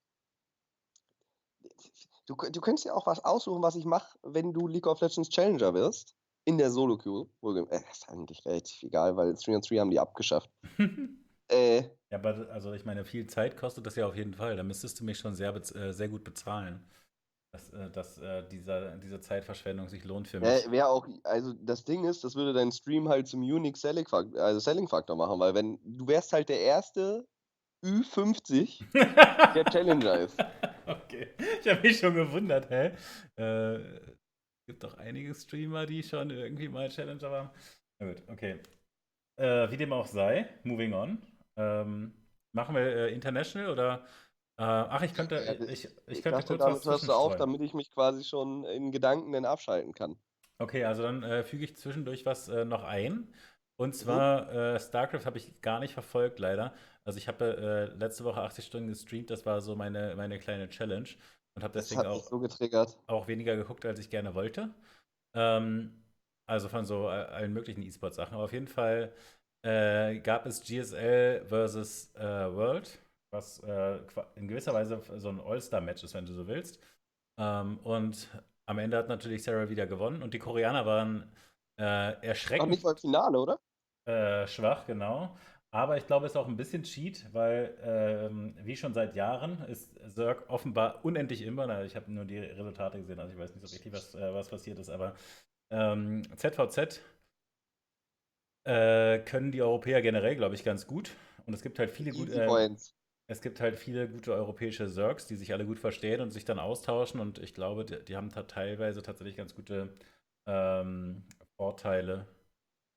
du, du könntest ja auch was aussuchen, was ich mache, wenn du League of Legends Challenger wirst. In der Solo-Queue. Äh, ist eigentlich relativ egal, weil 3 on 3 haben die abgeschafft. Äh, ja, aber also ich meine, viel Zeit kostet das ja auf jeden Fall. Da müsstest du mich schon sehr, äh, sehr gut bezahlen, dass, äh, dass äh, dieser, diese Zeitverschwendung sich lohnt für mich. Wäre wär auch, also das Ding ist, das würde deinen Stream halt zum Unique Selling Faktor, also Selling Faktor machen, weil wenn du wärst halt der erste Ü50, der Challenger ist. okay. Ich habe mich schon gewundert, hä? Äh, es gibt doch einige Streamer, die schon irgendwie mal Challenger waren. Na gut, okay. Äh, wie dem auch sei, moving on. Ähm, machen wir äh, International oder? Äh, ach, ich könnte, Ja, ich, ich Ich könnte dachte, kurz damit was hörst du auf, damit ich mich quasi schon in Gedanken dann abschalten kann. Okay, also dann äh, füge ich zwischendurch was äh, noch ein. Und zwar, äh, StarCraft habe ich gar nicht verfolgt, leider. Also ich habe äh, letzte Woche 80 Stunden gestreamt, das war so meine, meine kleine Challenge. Und habe deswegen auch, so auch weniger geguckt, als ich gerne wollte. Ähm, also von so äh, allen möglichen E-Sport-Sachen. Aber auf jeden Fall äh, gab es GSL versus äh, World, was äh, in gewisser Weise so ein All-Star-Match ist, wenn du so willst. Ähm, und am Ende hat natürlich Sarah wieder gewonnen und die Koreaner waren äh, Auch erschreckend nicht mal Finale, oder? äh, schwach, genau. Aber ich glaube, es ist auch ein bisschen Cheat, weil, ähm, wie schon seit Jahren, ist Zerg offenbar unendlich immer. Ich habe nur die Resultate gesehen, also ich weiß nicht so richtig, was, äh, was passiert ist, aber ähm, ZVZ äh, können die Europäer generell, glaube ich, ganz gut. Und es gibt halt viele gut, Easy äh, es gibt halt viele gute europäische Zergs, die sich alle gut verstehen und sich dann austauschen. Und ich glaube, die, die haben teilweise tatsächlich ganz gute ähm, Vorteile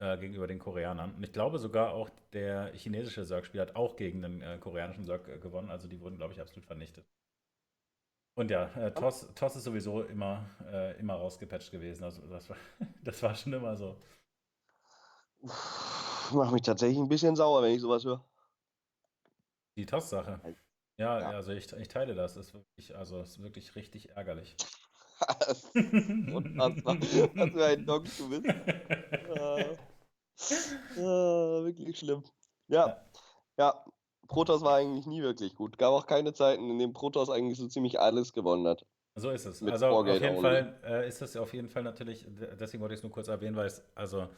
äh, gegenüber den Koreanern. Und ich glaube sogar auch der chinesische Zerg-Spieler hat auch gegen den äh, koreanischen Zerg äh, gewonnen. Also die wurden, glaube ich, absolut vernichtet. Und ja, äh, TOS, TOS ist sowieso immer, äh, immer rausgepatcht gewesen. Also das war, das war schon immer so. Macht mich tatsächlich ein bisschen sauer, wenn ich sowas höre. Die TOS-Sache. Ja, Ja. also ich, ich teile das. Ist wirklich, also ist wirklich richtig ärgerlich. Unfassbar. Was für ein Dog du bist. Äh, äh, wirklich schlimm. Ja, ja. Protoss war eigentlich nie wirklich gut. Gab auch keine Zeiten, in denen Protoss eigentlich so ziemlich alles gewonnen hat. So ist es. Mit also auf jeden. Fall äh, ist das auf jeden Fall natürlich, deswegen wollte ich es nur kurz erwähnen, weil es, also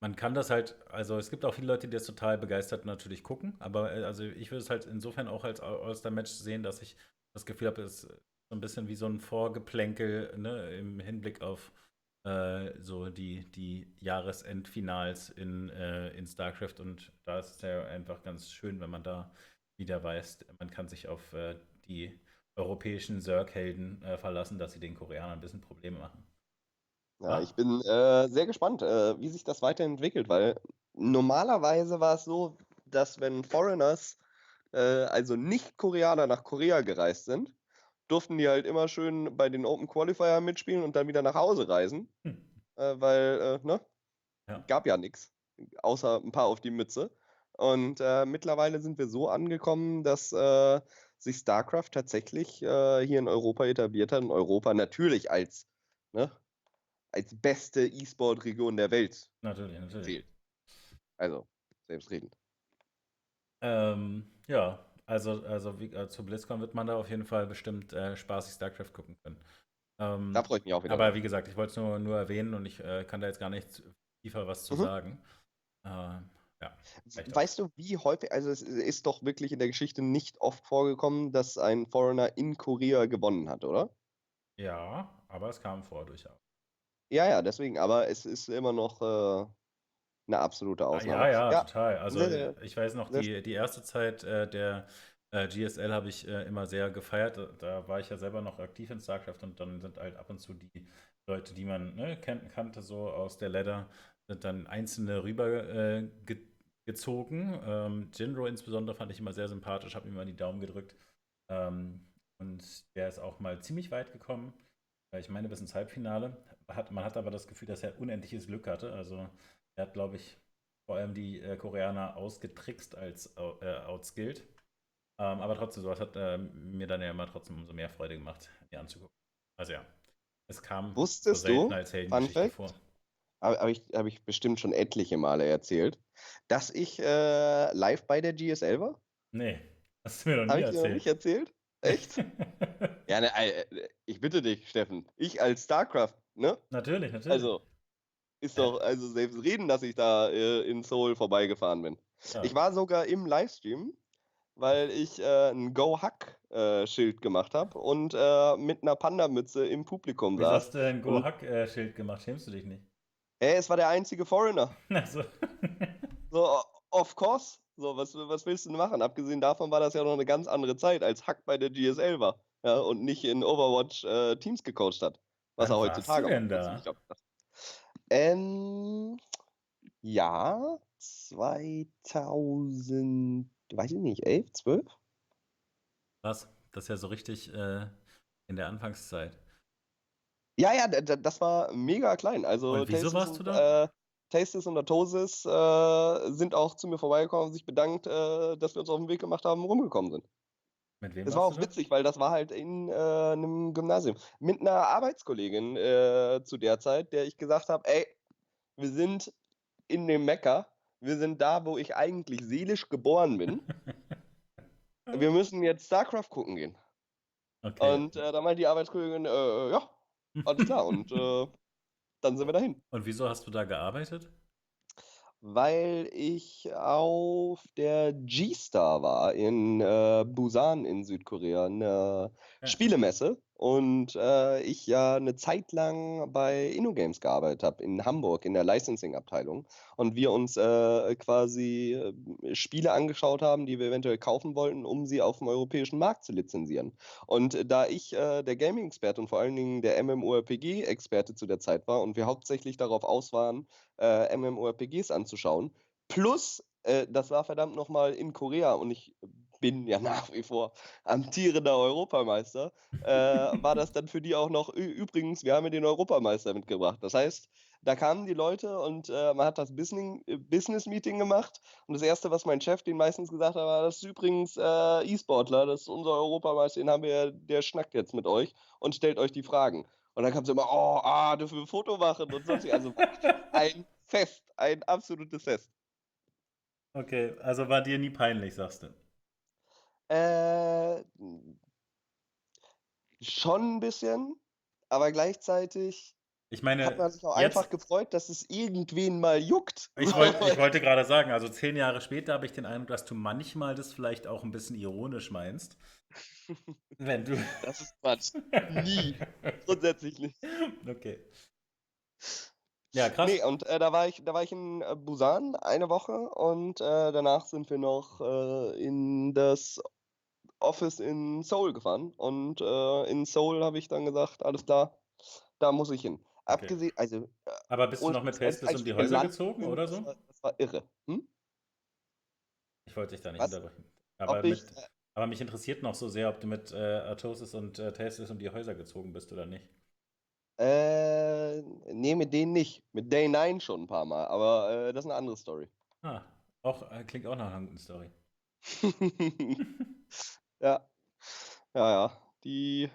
man kann das halt, also es gibt auch viele Leute, die das total begeistert natürlich gucken, aber äh, also ich würde es halt insofern auch als All-Star-Match sehen, dass ich das Gefühl habe, es so ein bisschen wie so ein Vorgeplänkel ne, im Hinblick auf äh, so die, die Jahresendfinals in, äh, in StarCraft und da ist es ja einfach ganz schön, wenn man da wieder weiß, man kann sich auf äh, die europäischen Zerg-Helden äh, verlassen, dass sie den Koreanern ein bisschen Probleme machen. Ja, ich bin äh, sehr gespannt, äh, wie sich das weiterentwickelt, weil normalerweise war es so, dass wenn Foreigners, äh, also Nicht-Koreaner nach Korea gereist sind, durften die halt immer schön bei den Open Qualifier mitspielen und dann wieder nach Hause reisen, Hm. äh, weil, äh, ne, Ja. gab ja nichts, außer ein paar auf die Mütze. Und äh, mittlerweile sind wir so angekommen, dass äh, sich StarCraft tatsächlich äh, hier in Europa etabliert hat. Und Europa natürlich als, ne, als beste E-Sport-Region der Welt Natürlich, natürlich. zählt. Also, selbstredend. Ähm, ja, also, also wie, äh, zu BlizzCon wird man da auf jeden Fall bestimmt äh, spaßig StarCraft gucken können. Ähm, Da freue ich mich auch wieder. aber drauf. wie gesagt, ich wollte es nur, nur erwähnen und ich äh, kann da jetzt gar nicht tiefer was zu Mhm. sagen. Äh, ja, vielleicht auch. Weißt du, wie häufig, also es ist doch wirklich in der Geschichte nicht oft vorgekommen, dass ein Foreigner in Korea gewonnen hat, oder? ja, aber es kam vor durchaus. Ja, ja, deswegen, aber es ist immer noch äh, eine absolute Ah, Ausnahme. Ja, ja, total. Also sehr, ich weiß noch, die, die erste Zeit äh, der äh, GSL habe ich äh, immer sehr gefeiert. Da, war ich ja selber noch aktiv in StarCraft und dann sind halt ab und zu die Leute, die man ne, kan kannte, so aus der Ladder, sind dann einzelne rüber äh, ge gezogen. Ähm, Jinro insbesondere fand ich immer sehr sympathisch, habe ihm mal die Daumen gedrückt. Ähm, und der ist auch mal ziemlich weit gekommen. Äh, Ich meine, bis ins Halbfinale. Hat, man hat aber das Gefühl, dass er unendliches Glück hatte. Also er hat, glaube ich, vor allem die äh, Koreaner ausgetrickst als äh, outskilled. Ähm, aber trotzdem, sowas hat äh, mir dann ja immer trotzdem umso mehr Freude gemacht, die anzugucken. Also ja, es kam Wusstest so selten du, als Heldengeschichte vor. habe hab ich, hab ich bestimmt schon etliche Male erzählt, dass ich äh, live bei der GSL war? Nee, hast du mir noch Habe nie ich dir noch nicht erzählt. erzählt? Echt? Ja, ne, äh, ich bitte dich, Steffen. Ich als StarCraft, ne? natürlich, natürlich. Also, ist doch also selbst reden, dass ich da äh, in Seoul vorbeigefahren bin. ja. Ich war sogar im Livestream, weil ich äh, ein Go-Hack-Schild gemacht habe und äh, mit einer Panda-Mütze im Publikum Wieso saß. hast du ein Go-Hack-Schild gemacht? Schämst du dich nicht? Ey, es war der einzige Foreigner. Also, So, of course. So, was, was willst du denn machen? Abgesehen davon war das ja noch eine ganz andere Zeit, als Hack bei der GSL war. Ja, und nicht in Overwatch äh, Teams gecoacht hat. Was Wann er heutzutage macht, was da? das- Ähm, ja, 2000, weiß ich nicht, 11, 12? was? Das ist ja so richtig äh, in der Anfangszeit. Ja, ja, das war mega klein. Also Und wieso Tastes warst und, du da? Äh, Tastes und Atosis äh, sind auch zu mir vorbeigekommen und sich bedankt, äh, dass wir uns auf den Weg gemacht haben und rumgekommen sind. Mit wem Das war auch witzig, weil das war halt in äh, einem Gymnasium. Mit einer Arbeitskollegin äh, zu der Zeit, der ich gesagt habe, ey, wir sind in dem Mekka, wir sind da, wo ich eigentlich seelisch geboren bin. Wir müssen jetzt StarCraft gucken gehen. Okay. Und äh, da meinte die Arbeitskollegin, äh, ja, alles klar. Und äh, dann sind wir dahin. Und wieso hast du da gearbeitet? Weil ich auf der G-Star war in äh, Busan in Südkorea, eine Ja. Spielemesse. Und äh, ich ja eine Zeit lang bei InnoGames gearbeitet habe, in Hamburg, in der Licensing-Abteilung. Und wir uns äh, quasi äh, Spiele angeschaut haben, die wir eventuell kaufen wollten, um sie auf dem europäischen Markt zu lizenzieren. Und da ich äh, der Gaming-Experte und vor allen Dingen der MMORPG-Experte zu der Zeit war und wir hauptsächlich darauf aus waren, äh, MMORPGs anzuschauen, plus äh, das war verdammt nochmal in Korea und ich bin ja nach wie vor amtierender Europameister, äh, war das dann für die auch noch, "Ü- übrigens, wir haben ja den Europameister mitgebracht. Das heißt, Da kamen die Leute und äh, man hat das äh, Business-Meeting gemacht. Und das Erste, was mein Chef den meistens gesagt hat, war, das ist übrigens äh, E-Sportler, das ist unser Europameister, den haben wir, der schnackt jetzt mit euch und stellt euch die Fragen. Und dann kam es immer, oh, ah, dürfen wir ein Foto machen und sonst. Also ein Fest, ein absolutes Fest. Okay, also war dir nie peinlich, sagst du? Äh, schon ein bisschen, aber gleichzeitig ich meine, hat man sich auch jetzt, einfach gefreut, dass es irgendwen mal juckt. Ich, wollt, ich wollte gerade sagen, also zehn Jahre später habe ich den Eindruck, dass du manchmal das vielleicht auch ein bisschen ironisch meinst. Wenn du. Das ist Quatsch. Nie. Grundsätzlich nicht. Okay. Ja, krass. Nee, und äh, da, war ich, da war ich in äh, Busan eine Woche und äh, danach sind wir noch äh, in das Office in Seoul gefahren. Und äh, in Seoul habe ich dann gesagt, alles klar, da muss ich hin. Okay. Abgesehen, also. Äh, Aber bist du noch mit Hestes um die Häuser gezogen oder so? Das war, das war irre. Hm? Ich wollte dich da nicht Was? unterbrechen. Aber, mit, ich, aber, mich interessiert noch so sehr, ob du mit äh, Artosis und äh, Tastes um die Häuser gezogen bist oder nicht. Äh, nee, mit denen nicht. Mit Day 9 schon ein paar Mal, aber äh, das ist eine andere Story. Ah, auch, äh, klingt auch nach einer guten Story. ja. Ja, ja. Die,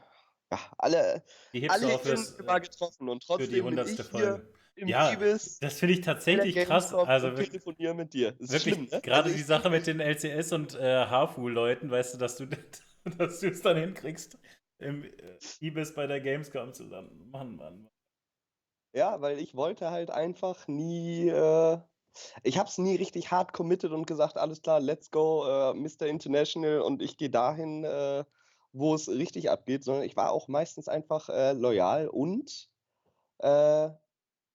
ja, alle, die alle sind immer getroffen und trotzdem die bin ich hier im ja, Ibis. Das finde ich tatsächlich krass. Also telefoniere mit dir. Das wirklich, schlimm, ne? Gerade also die Sache mit den LCS und äh, Hafu-Leuten, weißt du, dass du dass du es dann hinkriegst, im äh, Ibis bei der Gamescom zusammen. Mann, Mann. Ja, weil ich wollte halt einfach nie. Äh, ich habe es nie richtig hart committed und gesagt, alles klar, let's go, äh, Mr. International und ich gehe dahin, äh, wo es richtig abgeht, sondern ich war auch meistens einfach äh, loyal und äh,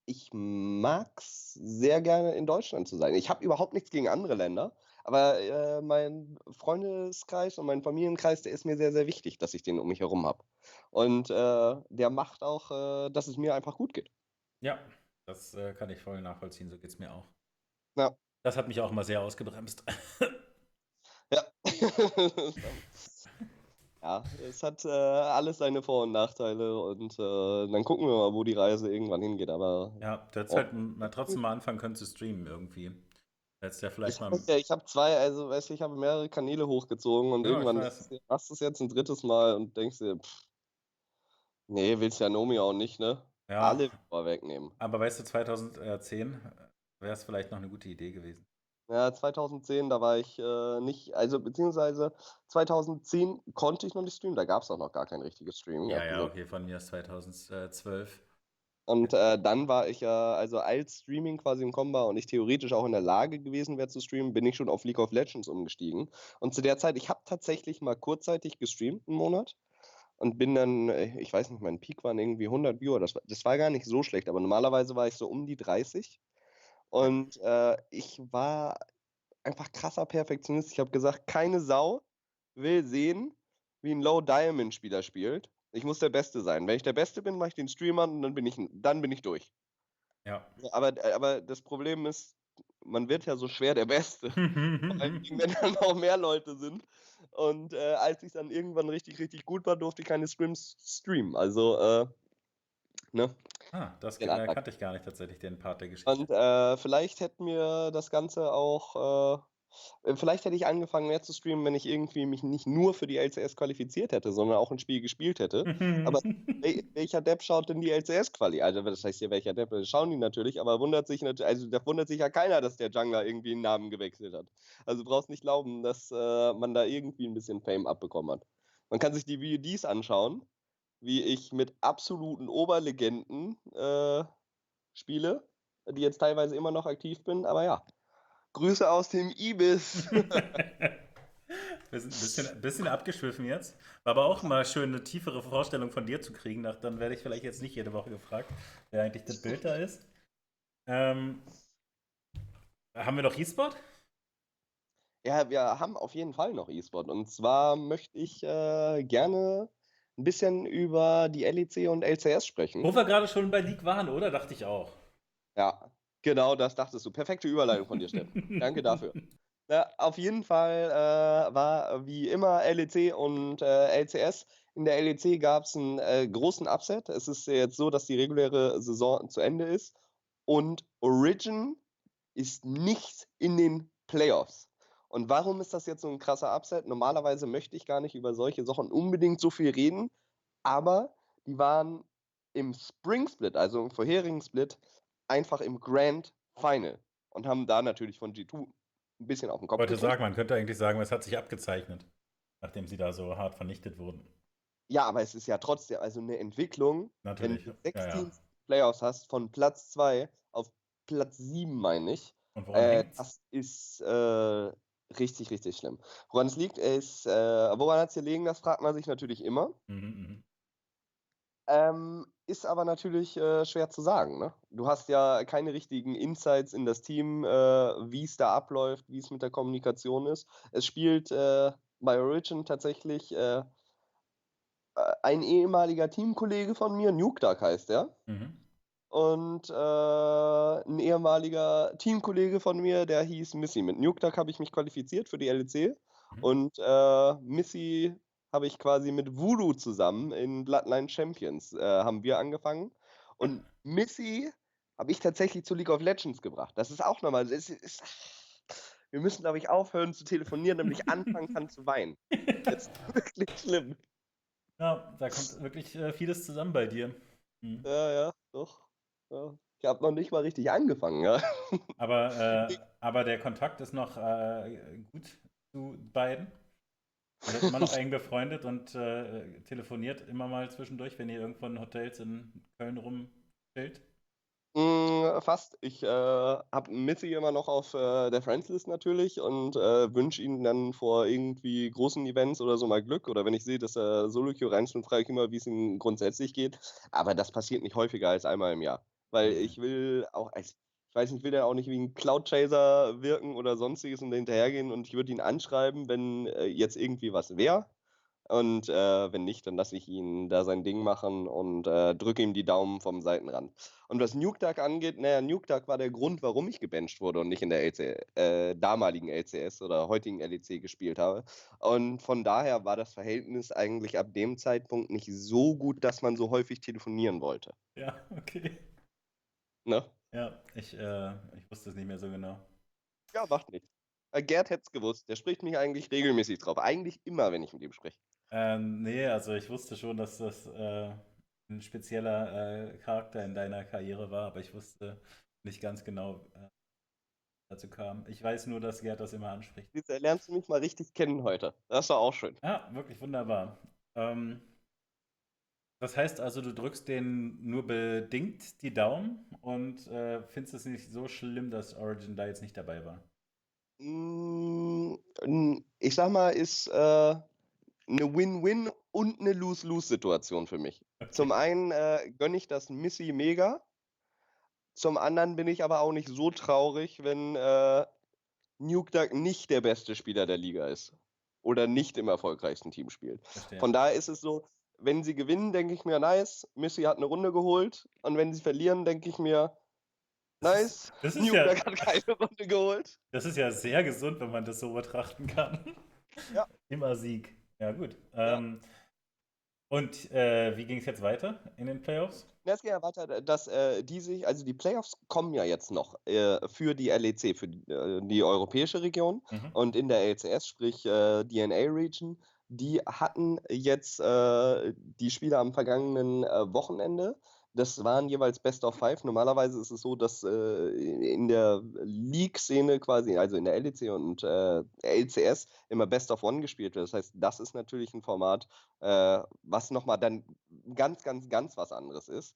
ich mag es sehr gerne in Deutschland zu sein. Ich habe überhaupt nichts gegen andere Länder, aber äh, mein Freundeskreis und mein Familienkreis, der ist mir sehr, sehr wichtig, dass ich den um mich herum habe. Und äh, der macht auch, dass es mir einfach gut geht. Ja, das äh, kann ich voll nachvollziehen, so geht es mir auch. Ja. Das hat mich auch immer sehr ausgebremst. ja. ja, es hat äh, alles seine Vor- und Nachteile und äh, dann gucken wir mal, wo die Reise irgendwann hingeht. Aber ja, du hättest oh. halt mal trotzdem mal anfangen können zu streamen irgendwie. Hättest ja vielleicht ich mal. Ja, ich habe zwei, also weißt du, ich habe mehrere Kanäle hochgezogen und ja, irgendwann machst du es jetzt ein drittes Mal und denkst dir, pff, nee, willst ja Nomi auch nicht, ne? Ja. Alle wegnehmen. Aber weißt du, 2010 wäre es vielleicht noch eine gute Idee gewesen. Ja, 2010, da war ich äh, nicht, also beziehungsweise 2010 konnte ich noch nicht streamen, da gab es auch noch gar kein richtiges Streaming. Ja, ja, okay, von mir ist 2012. Und äh, dann war ich ja, also als Streaming quasi im Kommen war und ich theoretisch auch in der Lage gewesen wäre zu streamen, bin ich schon auf League of Legends umgestiegen. Und zu der Zeit, ich habe tatsächlich mal kurzzeitig gestreamt, einen Monat. Und bin dann, äh, ich weiß nicht, mein Peak waren irgendwie 100 Viewer. Das war, das war gar nicht so schlecht, aber normalerweise war ich so um die 30. Und äh, ich war einfach krasser Perfektionist. Ich habe gesagt, keine Sau will sehen, wie ein Low-Diamond-Spieler spielt. Ich muss der Beste sein. Wenn ich der Beste bin, mache ich den Streamer und dann bin ich, dann bin ich durch. Ja. Aber, aber das Problem ist, man wird ja so schwer der Beste. Vor allem, wenn dann auch mehr Leute sind. Und äh, als ich dann irgendwann richtig, richtig gut war, durfte ich keine Streams streamen. Also, äh, ne? Ah, das genau. kannte ich gar nicht tatsächlich, den Part der Geschichte. Und äh, vielleicht hätten wir das Ganze auch äh, äh, vielleicht hätte ich angefangen mehr zu streamen, wenn ich irgendwie mich nicht nur für die LCS qualifiziert hätte, sondern auch ein Spiel gespielt hätte. aber welcher Depp schaut denn die LCS-Quali? Also, das heißt ja, welcher Depp? Das schauen die natürlich, aber wundert sich natürlich, also da wundert sich ja keiner, dass der Jungler irgendwie einen Namen gewechselt hat. Also du brauchst nicht glauben, dass äh, man da irgendwie ein bisschen Fame abbekommen hat. Man kann sich die VODs anschauen, wie ich mit absoluten Oberlegenden äh, spiele, die jetzt teilweise immer noch aktiv bin, aber ja. Grüße aus dem Ibis. Wir sind ein bisschen, ein bisschen abgeschwiffen jetzt. War aber auch mal schön, eine tiefere Vorstellung von dir zu kriegen. Dann werde ich vielleicht jetzt nicht jede Woche gefragt, wer eigentlich das Bild da ist. Ähm, haben wir noch E-Sport? Ja, wir haben auf jeden Fall noch E-Sport. Und zwar möchte ich äh, gerne ein bisschen über die LEC und LCS sprechen. Wo wir gerade schon bei League waren, oder? Dachte ich auch. Ja, Genau, das dachtest du. Perfekte Überleitung von dir, Steffen. Danke dafür. Ja, auf jeden Fall äh, war wie immer LEC und äh, LCS. In der LEC gab es einen äh, großen Upset. Es ist jetzt so, dass die reguläre Saison zu Ende ist und Origin ist nicht in den Playoffs. Und warum ist das jetzt so ein krasser Upset? Normalerweise möchte ich gar nicht über solche Sachen unbedingt so viel reden, aber die waren im Spring Split, also im vorherigen Split, einfach im Grand Final und haben da natürlich von G2 ein bisschen auf den Kopf Ich wollte sagen, man könnte eigentlich sagen, es hat sich abgezeichnet, nachdem sie da so hart vernichtet wurden. Ja, aber es ist ja trotzdem also eine Entwicklung, Natürlich. wenn du sechs Ja, ja. Teams Playoffs hast, von Platz 2 auf Platz 7, meine ich. Und woran Äh, hängt's? das ist äh, richtig, richtig schlimm. Woran es liegt, ist, äh, woran hat es gelegen, das fragt man sich natürlich immer. Mhm, mhm. Ähm, ist aber natürlich äh, schwer zu sagen. Ne? Du hast ja keine richtigen Insights in das Team, äh, wie es da abläuft, wie es mit der Kommunikation ist. Es spielt äh, bei Origin tatsächlich äh, äh, ein ehemaliger Teamkollege von mir, Nuke Duck heißt er, Mhm. Und äh, ein ehemaliger Teamkollege von mir, der hieß Missy. Mit Nuke Duck habe ich mich qualifiziert für die LEC Mhm. und äh, Missy habe ich quasi mit Voodoo zusammen in Bloodline Champions äh, haben wir angefangen. Und Missy habe ich tatsächlich zu League of Legends gebracht. Das ist auch nochmal. Es ist, wir müssen, glaube ich, aufhören zu telefonieren, damit ich anfangen kann zu weinen. Das ist wirklich schlimm. Ja, da kommt wirklich äh, vieles zusammen bei dir. Mhm. Ja, ja, doch. Ja. Ich habe noch nicht mal richtig angefangen, ja. Aber, äh, aber der Kontakt ist noch äh, gut zu beiden. Ihr seid immer noch eng befreundet und äh, telefoniert immer mal zwischendurch, wenn ihr irgendwo in Hotels in Köln rumchillt. Mm, fast. Ich äh, habe Missy immer noch auf äh, der Friendslist natürlich und äh, wünsche ihm dann vor irgendwie großen Events oder so mal Glück. Oder wenn ich sehe, dass er Solo-Queue reinschnurrt, frage ich immer, wie es ihm grundsätzlich geht. Aber das passiert nicht häufiger als einmal im Jahr. Weil Mhm. ich will auch, ich weiß nicht, ich will ja auch nicht wie ein Cloud-Chaser wirken oder sonstiges und hinterhergehen und ich würde ihn anschreiben, wenn äh, jetzt irgendwie was wäre. Und äh, wenn nicht, dann lasse ich ihn da sein Ding machen und äh, drücke ihm die Daumen vom Seitenrand. Und was Nuke Duck angeht, naja, Nuke Duck war der Grund, warum ich gebencht wurde und nicht in der LC, äh, damaligen LCS oder heutigen LEC gespielt habe. Und von daher war das Verhältnis eigentlich ab dem Zeitpunkt nicht so gut, dass man so häufig telefonieren wollte. Ja, okay. Ne? Ja, ich, äh, ich wusste es nicht mehr so genau. Ja, macht nichts. Äh, Gerd hätte es gewusst. Der spricht mich eigentlich regelmäßig drauf. Eigentlich immer, wenn ich mit ihm spreche. Ähm, nee, also ich wusste schon, dass das äh, ein spezieller äh, Charakter in deiner Karriere war, aber ich wusste nicht ganz genau, äh, dazu kam. Ich weiß nur, dass Gerd das immer anspricht. Jetzt lernst du mich mal richtig kennen heute. Das war auch schön. Ja, wirklich wunderbar. Ähm, das heißt also, du drückst denen nur bedingt die Daumen und äh, findest es nicht so schlimm, dass Origin da jetzt nicht dabei war. Mm, Ich sag mal, ist äh, eine Win-Win und eine Lose-Lose-Situation für mich. Zum einen äh, gönne ich das Missy mega. Zum anderen bin ich aber auch nicht so traurig, wenn äh, Nuke Duck nicht der beste Spieler der Liga ist. Oder nicht im erfolgreichsten Team spielt. Verstehe. Von daher ist es so, wenn sie gewinnen, denke ich mir, nice, Missy hat eine Runde geholt. Und wenn sie verlieren, denke ich mir, nice, das ist Nuke ja- hat keine Runde geholt. Das ist ja sehr gesund, wenn man das so betrachten kann. Ja. Immer Sieg. Ja, gut. Ja. Ähm, und äh, wie ging es jetzt weiter in den Playoffs? Es geht ja weiter, dass äh, die sich, also die Playoffs kommen ja jetzt noch äh, für die LEC, für die, äh, die europäische Region Mhm. und in der LCS, sprich äh, DNA Region, die hatten jetzt äh, die Spiele am vergangenen äh, Wochenende. Das waren jeweils Best of Five. Normalerweise ist es so, dass äh, in der League-Szene quasi, also in der LEC und äh, LCS, immer Best of One gespielt wird. Das heißt, das ist natürlich ein Format, äh, was nochmal dann ganz, ganz, ganz was anderes ist.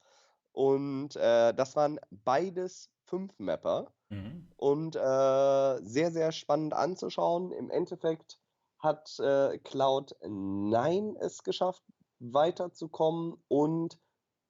Und äh, das waren beides Fünf-Mapper Mhm. und äh, sehr, sehr spannend anzuschauen. Im Endeffekt hat äh, Cloud9 es geschafft, weiterzukommen und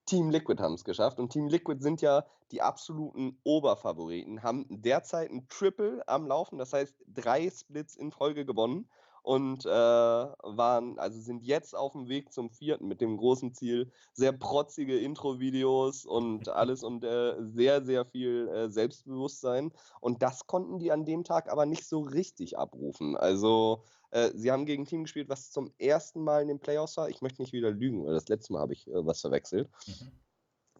Team Liquid haben es geschafft. Und Team Liquid sind ja die absoluten Oberfavoriten, haben derzeit ein Triple am Laufen, das heißt drei Splits in Folge gewonnen und äh, waren, also sind jetzt auf dem Weg zum vierten mit dem großen Ziel, sehr protzige Intro-Videos und alles und äh, sehr, sehr viel äh, Selbstbewusstsein. Und das konnten die an dem Tag aber nicht so richtig abrufen. Also äh, sie haben gegen ein Team gespielt, was zum ersten Mal in den Playoffs war. Ich möchte nicht wieder lügen, weil das letzte Mal habe ich äh, was verwechselt. Mhm.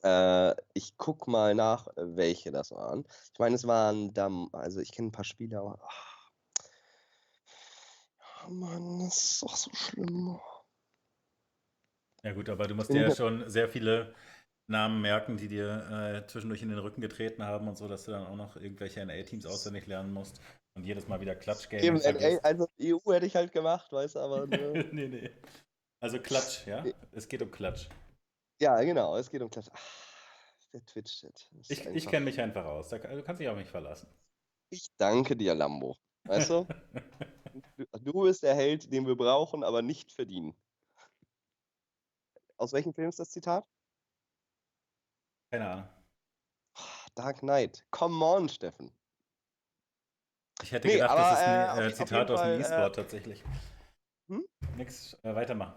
Äh, ich guck mal nach, welche das waren. Ich meine, es waren Dam also ich kenne ein paar Spieler, aber ach. Ja, Mann, das ist doch so schlimm. Ja gut, aber du musst dir ja schon sehr viele Namen merken, die dir äh, zwischendurch in den Rücken getreten haben und so, dass du dann auch noch irgendwelche NA-Teams auswendig lernen musst und jedes Mal wieder Klatsch-Games. Also EU hätte ich halt gemacht, weißt du, aber. Ne. nee, nee. Also Klatsch, ja? Es geht um Klatsch. Ja, genau, es geht um Klatsch. Ach, der Twitch-Chat. Ich, ich kenne mich einfach aus. Du kannst dich auf mich verlassen. Ich danke dir, Lambo. Weißt du? du bist der Held, den wir brauchen, aber nicht verdienen. Aus welchem Film ist das Zitat? Keine Ahnung. Dark Knight. Come on, Steffen. Ich hätte nee, gedacht, aber, das ist ein äh, Zitat aus dem E-Sport äh, tatsächlich. Hm? Nix, äh, weitermachen.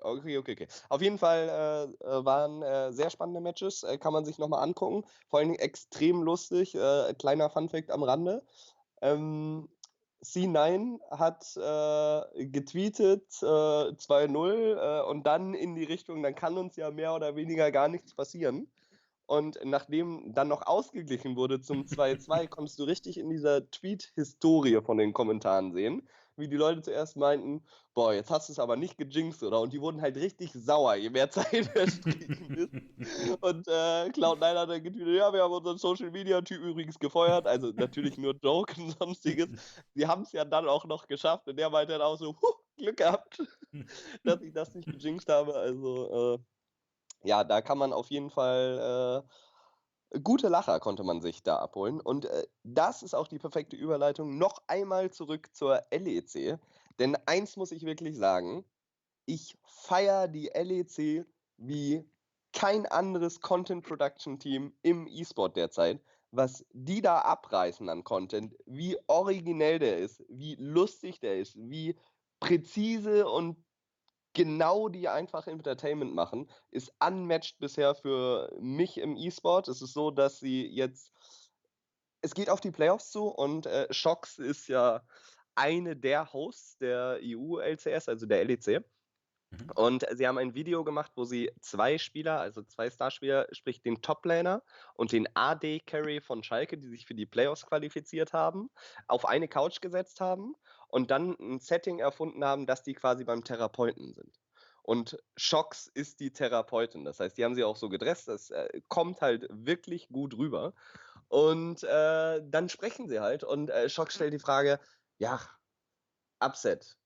Okay, okay, okay. Auf jeden Fall äh, äh waren äh, sehr spannende Matches, äh, kann man sich nochmal angucken. Vor allen Dingen extrem lustig. Äh, kleiner Funfact am Rande. Ähm, C9 hat äh, getweetet 2-0 und dann in die Richtung, dann kann uns ja mehr oder weniger gar nichts passieren. Und nachdem dann noch ausgeglichen wurde zum 2-2, konntest du richtig in dieser Tweet-Historie von den Kommentaren sehen, wie die Leute zuerst meinten, boah, jetzt hast du es aber nicht gejinxt, oder? Und die wurden halt richtig sauer, je mehr Zeit verstrichen ist. Und äh, Cloud9 hat dann getweetet, ja, wir haben unseren Social-Media-Typ übrigens gefeuert. Also natürlich nur Joke und sonstiges. Sie haben es ja dann auch noch geschafft. Und der meinte dann auch so, huh, Glück gehabt, dass ich das nicht gejinxt habe. Also, äh, ja, da kann man auf jeden Fall äh, gute Lacher konnte man sich da abholen. Und äh, das ist auch die perfekte Überleitung noch einmal zurück zur LEC. Denn eins muss ich wirklich sagen, ich feiere die LEC wie kein anderes Content Production Team im E-Sport derzeit. Was die da abreißen an Content, wie originell der ist, wie lustig der ist, wie präzise und genau die einfach Entertainment machen, ist unmatched bisher für mich im E-Sport. Es ist so, dass sie jetzt, es geht auf die Playoffs zu und äh, Shox ist ja eine der Hosts der EU-LCS, also der LEC. Mhm. Und sie haben ein Video gemacht, wo sie zwei Spieler, also zwei Starspieler, sprich den Toplaner und den AD-Carry von Schalke, die sich für die Playoffs qualifiziert haben, auf eine Couch gesetzt haben und dann ein Setting erfunden haben, dass die quasi beim Therapeuten sind. Und Shox ist die Therapeutin. Das heißt, die haben sie auch so gedresst. Das äh, kommt halt wirklich gut rüber. Und äh, dann sprechen sie halt. Und äh, Shox stellt die Frage: Ja, Upset.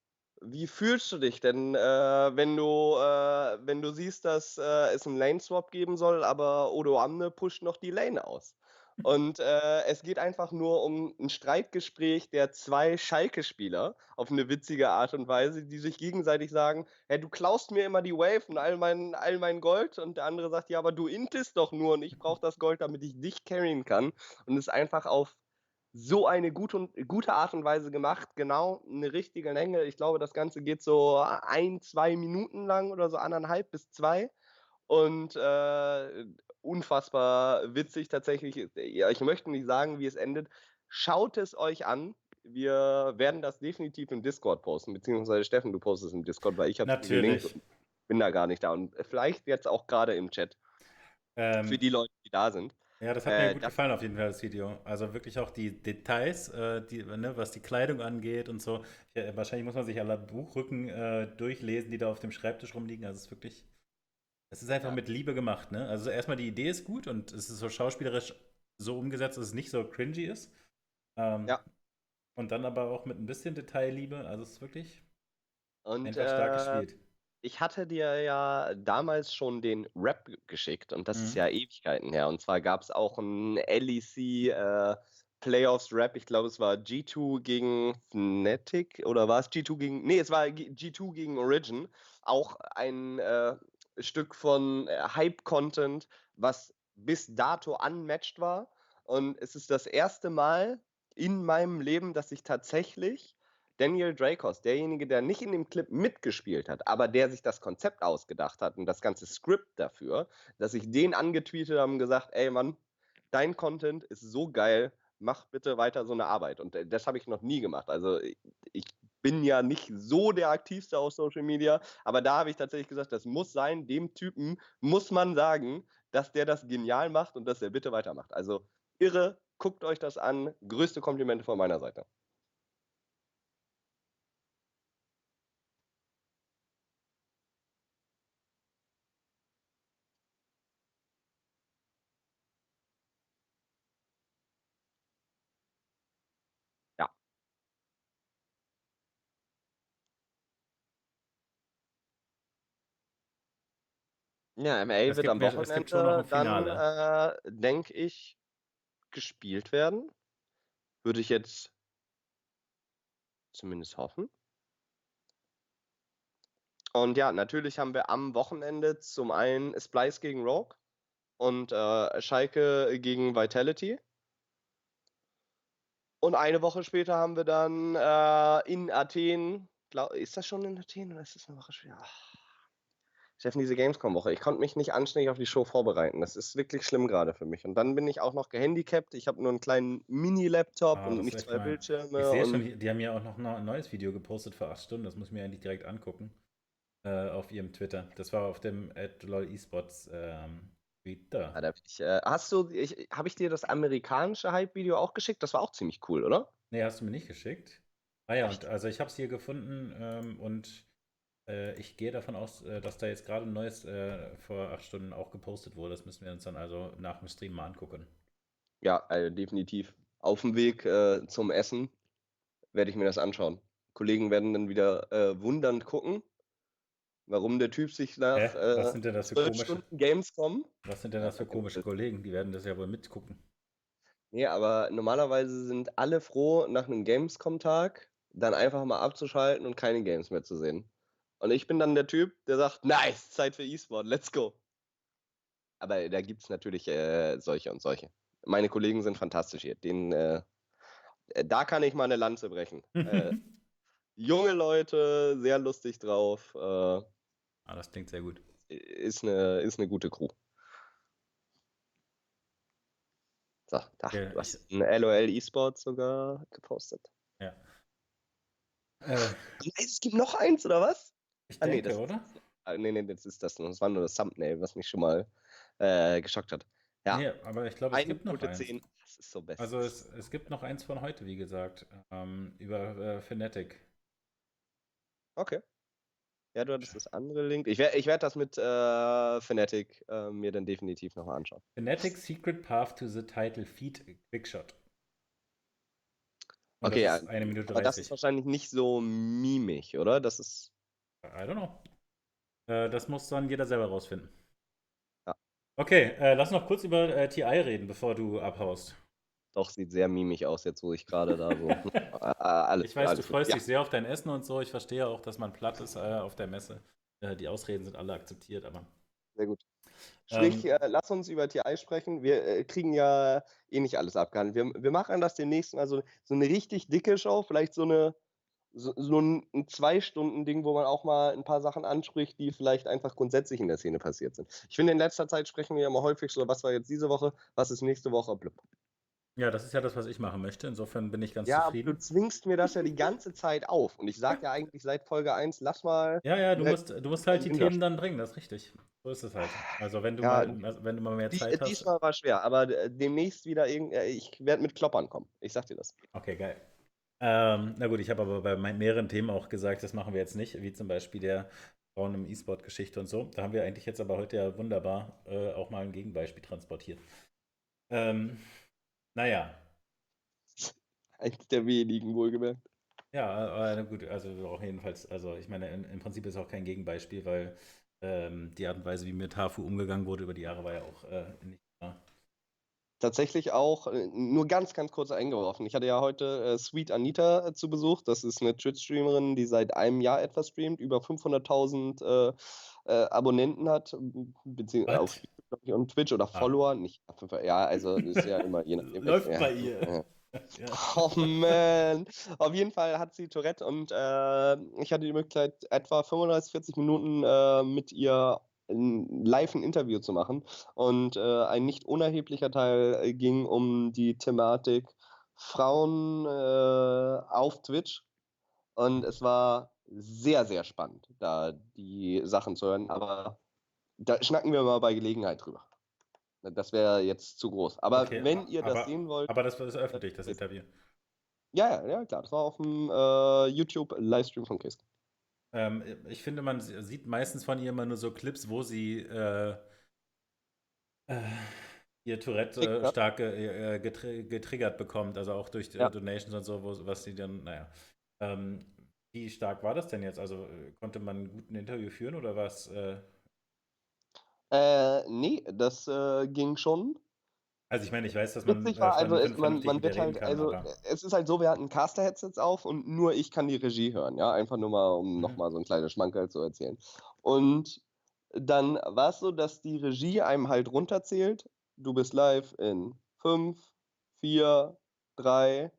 Wie fühlst du dich denn, äh, wenn du, äh, wenn du siehst, dass äh, es einen Lane-Swap geben soll, aber Odo Amne pusht noch die Lane aus? Und äh, es geht einfach nur um ein Streitgespräch der zwei Schalke-Spieler auf eine witzige Art und Weise, die sich gegenseitig sagen: hey, du klaust mir immer die Wave und all mein, all mein Gold. Und der andere sagt: Ja, aber du intest doch nur und ich brauche das Gold, damit ich dich carryen kann. Und es ist einfach auf so eine gute, gute Art und Weise gemacht. Genau, eine richtige Länge. Ich glaube, das Ganze geht so ein, zwei Minuten lang oder so anderthalb bis zwei. Und äh, unfassbar witzig tatsächlich. Ja, ich möchte nicht sagen, wie es endet. Schaut es euch an. Wir werden das definitiv im Discord posten, beziehungsweise Steffen, du postest im Discord, weil ich habe Natürlich. bin da gar nicht da. Und vielleicht jetzt auch gerade im Chat. Ähm, für die Leute, die da sind. Ja, das hat mir äh, gut gefallen auf jeden Fall, das Video. Also wirklich auch die Details, äh, die, ne, was die Kleidung angeht und so. Ja, wahrscheinlich muss man sich alle Buchrücken äh, durchlesen, die da auf dem Schreibtisch rumliegen. Also es ist wirklich es ist einfach ja. mit Liebe gemacht, ne? Also erstmal die Idee ist gut und es ist so schauspielerisch so umgesetzt, dass es nicht so cringy ist. Ähm, ja. Und dann aber auch mit ein bisschen Detailliebe. Also es ist wirklich und, einfach stark äh, gespielt. Ich hatte dir ja damals schon den Rap geschickt und das mhm. ist ja Ewigkeiten her. Und zwar gab es auch ein LEC äh, Playoffs Rap. Ich glaube, es war G2 gegen Fnatic oder war es G2 gegen. Nee, es war G2 gegen Origin. Auch ein äh, Stück von äh, Hype-Content, was bis dato unmatched war. Und es ist das erste Mal in meinem Leben, dass ich tatsächlich Daniel Dracos, derjenige, der nicht in dem Clip mitgespielt hat, aber der sich das Konzept ausgedacht hat und das ganze Skript dafür, dass ich den angetweetet habe und gesagt, ey Mann, dein Content ist so geil, mach bitte weiter so eine Arbeit. Und äh, das habe ich noch nie gemacht. Also ich bin ja nicht so der aktivste auf Social Media, aber da habe ich tatsächlich gesagt, das muss sein, dem Typen muss man sagen, dass der das genial macht und dass er bitte weitermacht. Also irre, guckt euch das an. Größte Komplimente von meiner Seite. Ja, MA Es wird am mehr es noch Wochenende dann, äh, denke ich, gespielt werden. Würde ich jetzt zumindest hoffen. Und ja, natürlich haben wir am Wochenende zum einen Splice gegen Rogue und, äh, Schalke gegen Vitality. Und eine Woche später haben wir dann, äh, in Athen glau ist das schon in Athen oder ist das 'ne Woche später? Steffen, diese Gamescom-Woche, ich konnte mich nicht anständig auf die Show vorbereiten. Das ist wirklich schlimm gerade für mich. Und dann bin ich auch noch gehandicapt. Ich habe nur einen kleinen Mini-Laptop Ah, und nicht echt 2 gemein. Ich Bildschirme sehe schon, die die haben ja auch noch 'ne 'n neues Video gepostet vor 8 Stunden. Das muss ich mir eigentlich direkt angucken, äh, auf ihrem Twitter. Das war auf dem @LOL-esports, ähm, Twitter. Ah, da bin ich, äh hast du habe ich dir das amerikanische Hype-Video auch geschickt? Das war auch ziemlich cool, oder? Ne, hast du mir nicht geschickt. Ah ja, und also ich habe es hier gefunden, ähm, und, ich gehe davon aus, äh, dass da jetzt gerade 'n neues, äh, vor 8 Stunden auch gepostet wurde. Das müssen wir uns dann also nach dem Stream mal angucken. Ja, also definitiv. Auf'm Weg, äh, zum Essen werde ich mir das anschauen. Kollegen werden dann wieder, äh, wundernd gucken, warum der Typ sich nach, Hä? Was äh, sind denn das für 12 komische Stunden Gamescom was sind denn das für komische Kollegen? Die werden das ja wohl mitgucken. Ne, aber normalerweise sind alle froh, nach 'nem Gamescom-Tag dann einfach mal abzuschalten und keine Games mehr zu sehen. Und ich bin dann der Typ, der sagt: „Nice, Zeit für E-Sport, let's go.“ Aber da gibt's natürlich, äh, solche und solche. Meine Kollegen sind fantastisch hier. Denen, äh da kann ich mal 'ne Lanze brechen. Äh, junge Leute, sehr lustig drauf, äh Ah, das klingt sehr gut. ist 'ne ist 'ne gute Crew. So, ach, Ja, du hast ich 'n LOL Esports sogar gepostet. Ja. Äh, Es gibt noch eins oder was? Ich Ah, ne, denke, das oder? ah, ne, ne, das ist das das war nur das Thumbnail, was mich schon mal, äh, geschockt hat. Ja. Ne, aber ich glaube, es Eine gibt noch eins. 10, das ist so best. Also es es gibt noch eins von heute, wie gesagt, ähm, über, äh, Fnatic. Okay. Ja, du hattest das andere Link. Ich werde ich werde das mit, äh, Fnatic, äh, mir dann definitiv noch mal anschauen. Fnatic Secret Path to the Title Feat Quickshot. Und Okay, ja, das ist 1 Minute aber das ist 30. wahrscheinlich nicht so mimig, oder? Das ist I don't know. Äh, das muss dann jeder selber rausfinden. Ja. Okay, äh, lass noch kurz über, äh, TI reden, bevor du abhaust. Doch, sieht sehr mimig aus jetzt, wo ich grade da so alles Ich weiß, du alles gut. freust Ja. dich sehr auf dein Essen und so. Ich verstehe auch, dass man platt ist, äh, auf der Messe. Äh, die Ausreden sind alle akzeptiert, aber Sehr gut. Sprich, Ähm äh, lass uns über TI sprechen. Wir, äh, kriegen ja eh nicht alles abgehandelt. Wir wir machen das demnächst mal so so 'ne richtig dicke Show, vielleicht so 'ne so so 'n 'n 2-Stunden-Ding, wo man auch mal 'n paar Sachen anspricht, die vielleicht einfach grundsätzlich in der Szene passiert sind. Ich finde, in letzter Zeit sprechen wir ja immer häufig so: „Was war jetzt diese Woche? Was ist nächste Woche?“ Blub. Ja, das ist ja das, was ich machen möchte. Insofern bin ich ganz Ja, aber du zufrieden. zwingst mir das ja die ganze Zeit auf. Und ich sage ja eigentlich seit Folge 1: „Lass mal, Ja, ja, du musst du musst halt die Themen dann bringen, das ist richtig. So ist es halt. Also, wenn du Ja, mal also, wenn du mal mehr die Zeit hast diesmal war schwer, aber, äh, demnächst wieder irgend äh, ich werde mit Kloppern kommen. Ich sage dir das. Okay, geil. Ähm, na gut, ich habe aber bei mehreren Themen auch gesagt, das machen wir jetzt nicht, wie zum Beispiel der Frauen im E-Sport-Geschichte und so. Da haben wir eigentlich jetzt aber heute ja wunderbar, äh, auch mal 'n Gegenbeispiel transportiert. Ähm, na ja. Eins der wenigen, wohlgemerkt. Ja, äh, gut, also auch jedenfalls also, ich meine, im im Prinzip ist es auch kein Gegenbeispiel, weil, ähm, die Art und Weise, wie mit Hafu umgegangen wurde über die Jahre, war ja auch, äh, nicht Tatsächlich auch, äh, nur ganz, ganz kurz eingeworfen. Ich hatte ja heute, äh, Sweet Anita, äh, zu Besuch. Das ist 'ne Twitch-Streamerin, die seit einem Jahr etwa streamt, über 500.000, äh, äh, Abonnenten hat, b bezieh auf und Twitch oder Ah. Follower, nicht ja, also ist ja immer je nachdem, Läuft ja, bei ihr. ja. Ja. Oh man. Auf jeden Fall hat sie Tourette und, äh, ich hatte die Möglichkeit, etwa 35, 40 Minuten, äh, mit ihr live 'n Interview zu machen. Und, äh, ein nicht unerheblicher Teil, äh, ging um die Thematik Frauen, äh, auf Twitch. Und es war sehr, sehr spannend, da die Sachen zu hören. Aber da schnacken wir mal bei Gelegenheit drüber. Das wäre jetzt zu groß. Aber okay, wenn ihr aber, das sehen wollt. Aber das ist öffentlich, das Interview. Ja, ja, klar. Das war auf dem äh, YouTube-Livestream von Kiss. Ähm, ich finde, man sieht meistens von ihr immer nur so Clips, wo sie äh, äh, ihr Tourette äh, stark äh, getri getriggert bekommt, also auch durch ja. Donations und so, wo, was sie dann, naja. Ähm, wie stark war das denn jetzt? Also äh, konnte man einen guten Interview führen oder was? Äh? äh, nee, das äh, ging schon. Also ich meine, ich weiß, dass man. Witzig war, also es, man, man wird halt, kann, also aber. es ist halt so, wir hatten Caster-Headsets auf und nur ich kann die Regie hören, ja. Einfach nur mal, um mhm. nochmal so ein kleines Schmankerl zu erzählen. Und dann war es so, dass die Regie einem halt runterzählt, du bist live in 5, 4, 3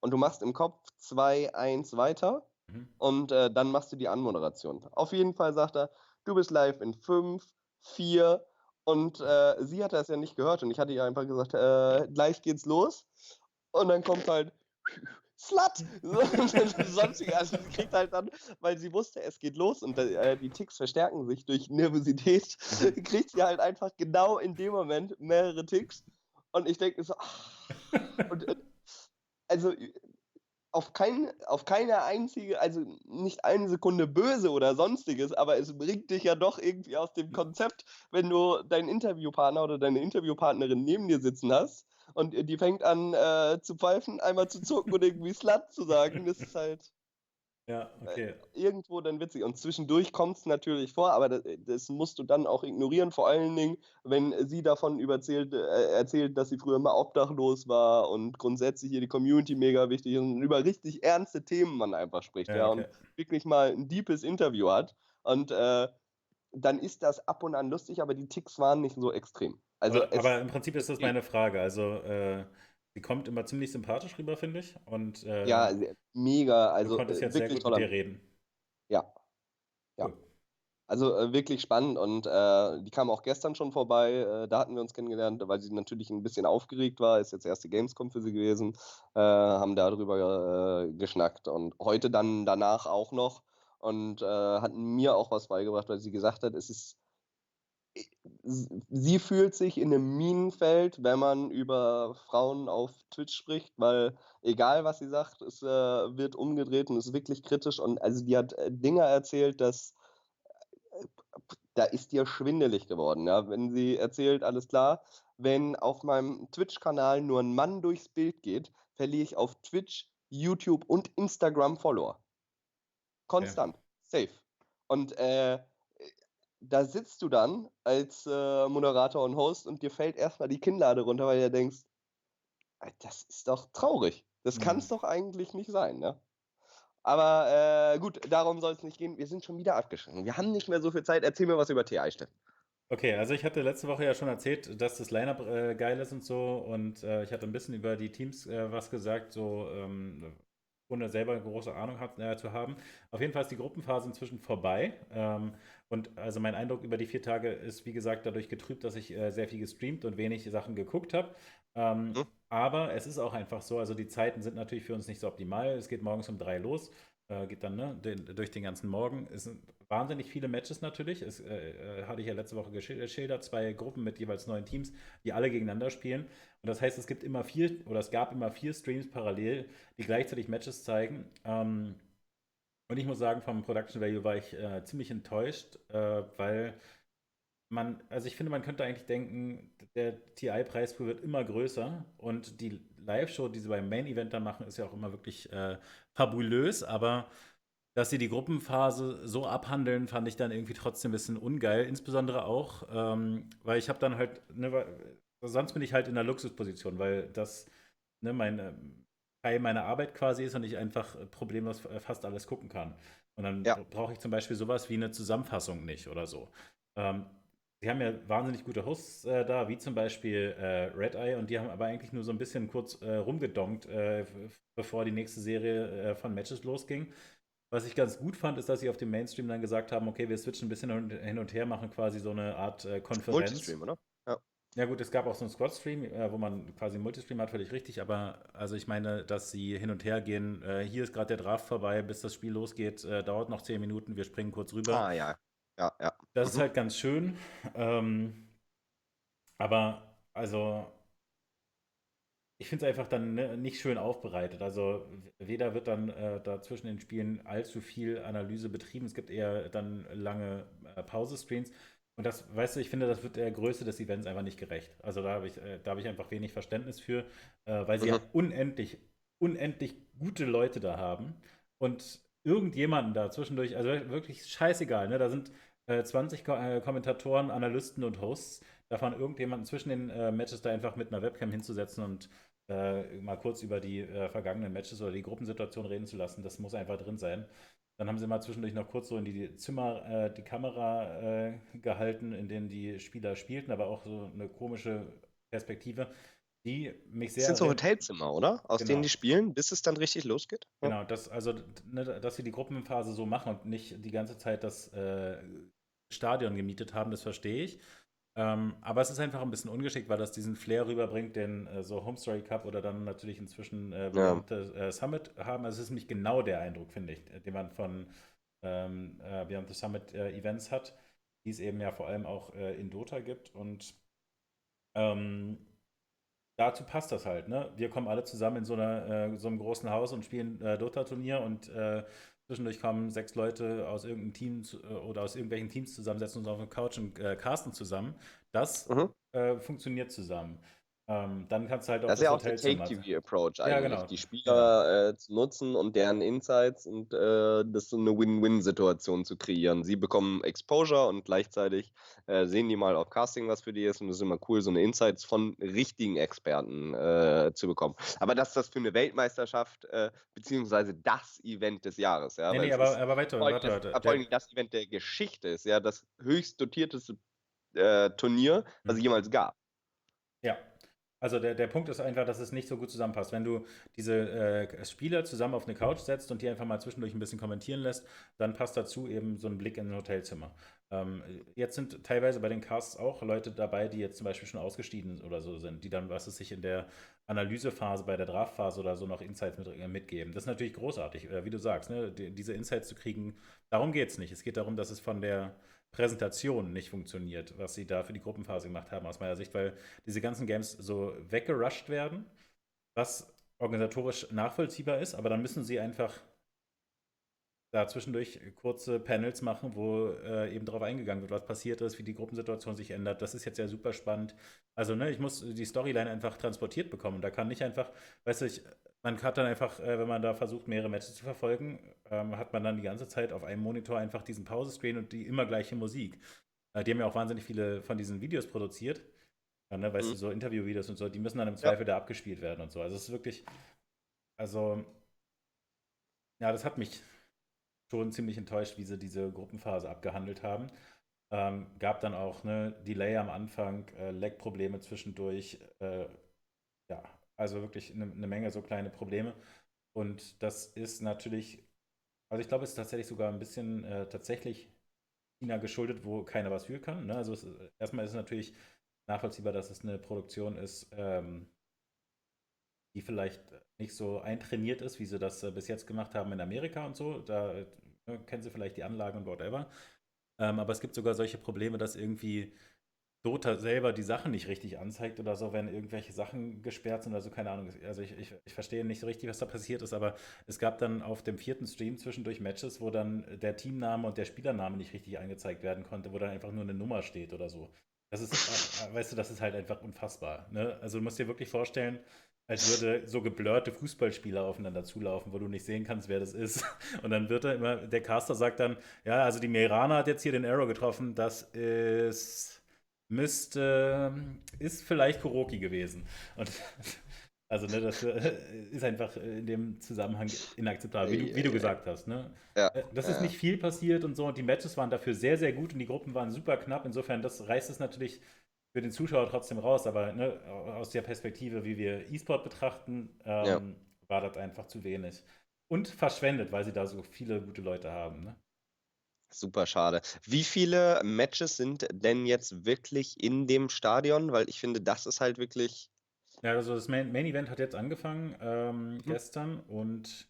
und du machst im Kopf 2, 1 weiter mhm. und äh, dann machst du die Anmoderation. Auf jeden Fall sagt er, du bist live in 5, 4 und äh, sie hatte das ja nicht gehört und ich hatte ihr einfach gesagt, äh, gleich geht's los und dann kommt halt Slut! Sonstige, also sie kriegt halt dann, weil sie wusste, es geht los und äh, die Ticks verstärken sich durch Nervosität, kriegt sie halt einfach genau in dem Moment mehrere Ticks. Und ich denke so, ach, und, äh, also auf, kein, auf keine einzige, also nicht eine Sekunde böse oder sonstiges, aber es bringt dich ja doch irgendwie aus dem Konzept, wenn du deinen Interviewpartner oder deine Interviewpartnerin neben dir sitzen hast und die fängt an äh, zu pfeifen, einmal zu zucken und irgendwie Slut zu sagen. Das ist halt. Ja, okay. Äh, irgendwo dann witzig. Und zwischendurch kommt es natürlich vor, aber das, das, musst du dann auch ignorieren, vor allen Dingen, wenn sie davon überzählt, äh, erzählt, dass sie früher mal obdachlos war und grundsätzlich hier die Community mega wichtig ist und über richtig ernste Themen man einfach spricht, ja, ja okay. und wirklich mal ein deepes Interview hat. Und äh, dann ist das ab und an lustig, aber die Ticks waren nicht so extrem. Also aber, aber im Prinzip ist das meine Frage. Also, äh, sie kommt immer ziemlich sympathisch rüber, finde ich. Und, äh, ja, mega. Also, du konntest jetzt sehr gut mit dir reden. Ja. Ja. Cool. Also äh, wirklich spannend und äh, die kam auch gestern schon vorbei. Äh, da hatten wir uns kennengelernt, weil sie natürlich ein bisschen aufgeregt war. Ist jetzt erste Gamescom für sie gewesen. Äh, haben darüber äh, geschnackt und heute dann danach auch noch und äh, hat mir auch was beigebracht, weil sie gesagt hat, es ist sie fühlt sich in einem Minenfeld, wenn man über Frauen auf Twitch spricht, weil egal was sie sagt, es äh, wird umgedreht und ist wirklich kritisch. Und also die hat äh, Dinge erzählt, dass äh, da ist dir schwindelig geworden. Ja? Wenn sie erzählt, alles klar, wenn auf meinem Twitch-Kanal nur ein Mann durchs Bild geht, verliere ich auf Twitch, YouTube und Instagram Follower. Konstant. Okay. Safe. Und äh, da sitzt du dann als äh, Moderator und Host und dir fällt erstmal die Kinnlade runter, weil du denkst, das ist doch traurig. Das mhm. kann es doch eigentlich nicht sein, ne? Aber äh, gut, darum soll es nicht gehen. Wir sind schon wieder abgeschnitten. Wir haben nicht mehr so viel Zeit. Erzähl mir was über TI, Steffen. Okay, also ich hatte letzte Woche ja schon erzählt, dass das Lineup äh, geil ist und so. Und äh, ich hatte ein bisschen über die Teams äh, was gesagt, so ähm, ohne selber eine große Ahnung hat, äh, zu haben. Auf jeden Fall ist die Gruppenphase inzwischen vorbei. Ähm, und also mein Eindruck über die vier Tage ist, wie gesagt, dadurch getrübt, dass ich äh, sehr viel gestreamt und wenig Sachen geguckt habe. Ähm, mhm. Aber es ist auch einfach so, also die Zeiten sind natürlich für uns nicht so optimal. Es geht morgens um drei los, äh, geht dann ne, den, durch den ganzen Morgen. Es sind wahnsinnig viele Matches natürlich. Es äh, äh hatte ich ja letzte Woche geschildert, zwei Gruppen mit jeweils neun Teams, die alle gegeneinander spielen. Und das heißt, es gibt immer vier oder es gab immer vier Streams parallel, die gleichzeitig Matches zeigen. Ähm, und ich muss sagen, vom Production Value war ich äh, ziemlich enttäuscht, äh, weil man, also ich finde, man könnte eigentlich denken, der TI-Preispool wird immer größer und die Live-Show, die sie beim Main-Event dann machen, ist ja auch immer wirklich äh, fabulös, aber dass sie die Gruppenphase so abhandeln, fand ich dann irgendwie trotzdem ein bisschen ungeil. Insbesondere auch, ähm, weil ich habe dann halt, ne, sonst bin ich halt in der Luxusposition, weil das, ne, meine, Teil meiner Arbeit quasi ist und ich einfach problemlos fast alles gucken kann. Und dann ja. brauche ich zum Beispiel sowas wie eine Zusammenfassung nicht oder so. Ähm, Sie haben ja wahnsinnig gute Hosts äh, da, wie zum Beispiel äh, Red Eye, und die haben aber eigentlich nur so ein bisschen kurz äh, rumgedonkt, äh, bevor die nächste Serie äh, von Matches losging. Was ich ganz gut fand, ist, dass sie auf dem Mainstream dann gesagt haben, okay, wir switchen ein bisschen hin und her, machen quasi so eine Art äh, Konferenz. Multistream, oder? Ja. Ja gut, es gab auch so einen Squad-Stream, äh, wo man quasi einen Multistream hat, völlig richtig, aber also ich meine, dass sie hin und her gehen, äh, hier ist gerade der Draft vorbei, bis das Spiel losgeht, äh, dauert noch zehn Minuten, wir springen kurz rüber. Ah ja, ja, ja. Das mhm. ist halt ganz schön, ähm, aber also ich finde es einfach dann ne, nicht schön aufbereitet. Also weder wird dann äh, da zwischen den Spielen allzu viel Analyse betrieben, es gibt eher dann lange äh, Pause-Screens. Und das, weißt du, ich finde, das wird der Größe des Events einfach nicht gerecht. Also da habe ich, äh, hab ich einfach wenig Verständnis für, äh, weil sie mhm. ja unendlich, unendlich gute Leute da haben. Und irgendjemanden da zwischendurch, also wirklich scheißegal, ne? Da sind äh, 20 Ko äh, Kommentatoren, Analysten und Hosts. Davon irgendjemanden zwischen den äh, Matches da einfach mit einer Webcam hinzusetzen und äh, mal kurz über die vergangenen Matches oder die Gruppensituation reden zu lassen, das muss einfach drin sein. Dann haben sie mal zwischendurch noch kurz so in die Zimmer äh, die Kamera äh, gehalten, in denen die Spieler spielten, aber auch so eine komische Perspektive, die mich sehr. Das sind so Hotelzimmer, oder? Aus genau. denen die spielen, bis es dann richtig losgeht? Genau, das, also, ne, dass sie die Gruppenphase so machen und nicht die ganze Zeit das äh, Stadion gemietet haben, das verstehe ich. Ähm, aber es ist einfach ein bisschen ungeschickt, weil das diesen Flair rüberbringt, den äh, so Home Story Cup oder dann natürlich inzwischen äh, ja. äh, Summit haben. Also es ist nämlich genau der Eindruck, finde ich, den man von ähm, äh, Beyond the Summit äh, Events hat, die es eben ja vor allem auch äh, in Dota gibt. Und ähm, dazu passt das halt. Ne? Wir kommen alle zusammen in so, einer, äh, so einem großen Haus und spielen Dota-Turnier und Zwischendurch kommen sechs Leute aus irgendeinem Team äh, oder aus irgendwelchen Teams zusammensetzen uns auf der Couch und äh, casten zusammen. Das mhm. äh, funktioniert zusammen. Ähm, dann kannst du halt auch das, das ist ja auch der Take-TV-Approach eigentlich, ja, genau. die Spieler äh, zu nutzen und deren Insights und äh, das so eine Win-Win-Situation zu kreieren. Sie bekommen Exposure und gleichzeitig äh, sehen die mal, ob Casting was für die ist und es ist immer cool, so eine Insights von richtigen Experten äh, zu bekommen. Aber dass das für eine Weltmeisterschaft äh, beziehungsweise das Event des Jahres, ja, nee, nee, aber, aber weiter, weiter, weiter. Vor allem das Event der Geschichte ist, ja, das höchst dotierteste äh, Turnier, was es mhm. jemals gab. Ja, also der, der Punkt ist einfach, dass es nicht so gut zusammenpasst. Wenn du diese äh, Spieler zusammen auf eine Couch setzt und die einfach mal zwischendurch ein bisschen kommentieren lässt, dann passt dazu eben so ein Blick in ein Hotelzimmer. Ähm, jetzt sind teilweise bei den Casts auch Leute dabei, die jetzt zum Beispiel schon ausgestiegen oder so sind, die dann, was es sich in der Analysephase, bei der Draftphase oder so noch Insights mit, äh, mitgeben. Das ist natürlich großartig, äh, wie du sagst, ne? die, diese Insights zu kriegen. Darum geht es nicht. Es geht darum, dass es von der Präsentation nicht funktioniert, was sie da für die Gruppenphase gemacht haben, aus meiner Sicht, weil diese ganzen Games so weggerusht werden, was organisatorisch nachvollziehbar ist, aber dann müssen sie einfach da zwischendurch kurze Panels machen, wo äh, eben darauf eingegangen wird, was passiert ist, wie die Gruppensituation sich ändert. Das ist jetzt ja super spannend. Also, ne, ich muss die Storyline einfach transportiert bekommen. Da kann nicht einfach, weißt du, ich, man hat dann einfach, äh, wenn man da versucht, mehrere Matches zu verfolgen, ähm, hat man dann die ganze Zeit auf einem Monitor einfach diesen Pause-Screen und die immer gleiche Musik. Äh, die haben ja auch wahnsinnig viele von diesen Videos produziert. Ja, ne, weißt mhm. du, so Interviewvideos und so, die müssen dann im Zweifel ja. da abgespielt werden und so. Also es ist wirklich, also, ja, das hat mich schon ziemlich enttäuscht, wie sie diese Gruppenphase abgehandelt haben. Ähm, gab dann auch ne, Delay am Anfang, äh, Lag-Probleme zwischendurch, äh, ja, also wirklich eine, eine Menge so kleine Probleme. Und das ist natürlich, also ich glaube, es ist tatsächlich sogar ein bisschen äh, tatsächlich China geschuldet, wo keiner was für kann. Ne? Also es, erstmal ist es natürlich nachvollziehbar, dass es eine Produktion ist, ähm, die vielleicht nicht so eintrainiert ist, wie sie das äh, bis jetzt gemacht haben in Amerika und so. Da äh, kennen sie vielleicht die Anlagen und whatever. Ähm, aber es gibt sogar solche Probleme, dass irgendwie Dota selber die Sachen nicht richtig anzeigt oder so, wenn irgendwelche Sachen gesperrt sind oder so, keine Ahnung. Also ich, ich, ich verstehe nicht so richtig, was da passiert ist, aber es gab dann auf dem vierten Stream zwischendurch Matches, wo dann der Teamname und der Spielername nicht richtig angezeigt werden konnte, wo dann einfach nur eine Nummer steht oder so. Das ist, äh, weißt du, das ist halt einfach unfassbar. Ne? Also du musst dir wirklich vorstellen, als würde so geblurrte Fußballspieler aufeinander zulaufen, wo du nicht sehen kannst, wer das ist. Und dann wird er immer, der Caster sagt dann, ja, also die Merana hat jetzt hier den Arrow getroffen, das ist müsste, ist vielleicht Kuroki gewesen. Und also, ne, das äh, ist einfach in dem Zusammenhang inakzeptabel, wie du, wie du gesagt hast. Ne? Ja, äh, das ist nicht viel passiert und so. Und die Matches waren dafür sehr, sehr gut und die Gruppen waren super knapp. Insofern, das reißt es natürlich für den Zuschauer trotzdem raus. Aber ne, aus der Perspektive, wie wir E-Sport betrachten, ähm, ja. war das einfach zu wenig. Und verschwendet, weil sie da so viele gute Leute haben. Ne? Super schade. Wie viele Matches sind denn jetzt wirklich in dem Stadion? Weil ich finde, das ist halt wirklich. Ja, also das Main, Main Event hat jetzt angefangen ähm, mhm. gestern und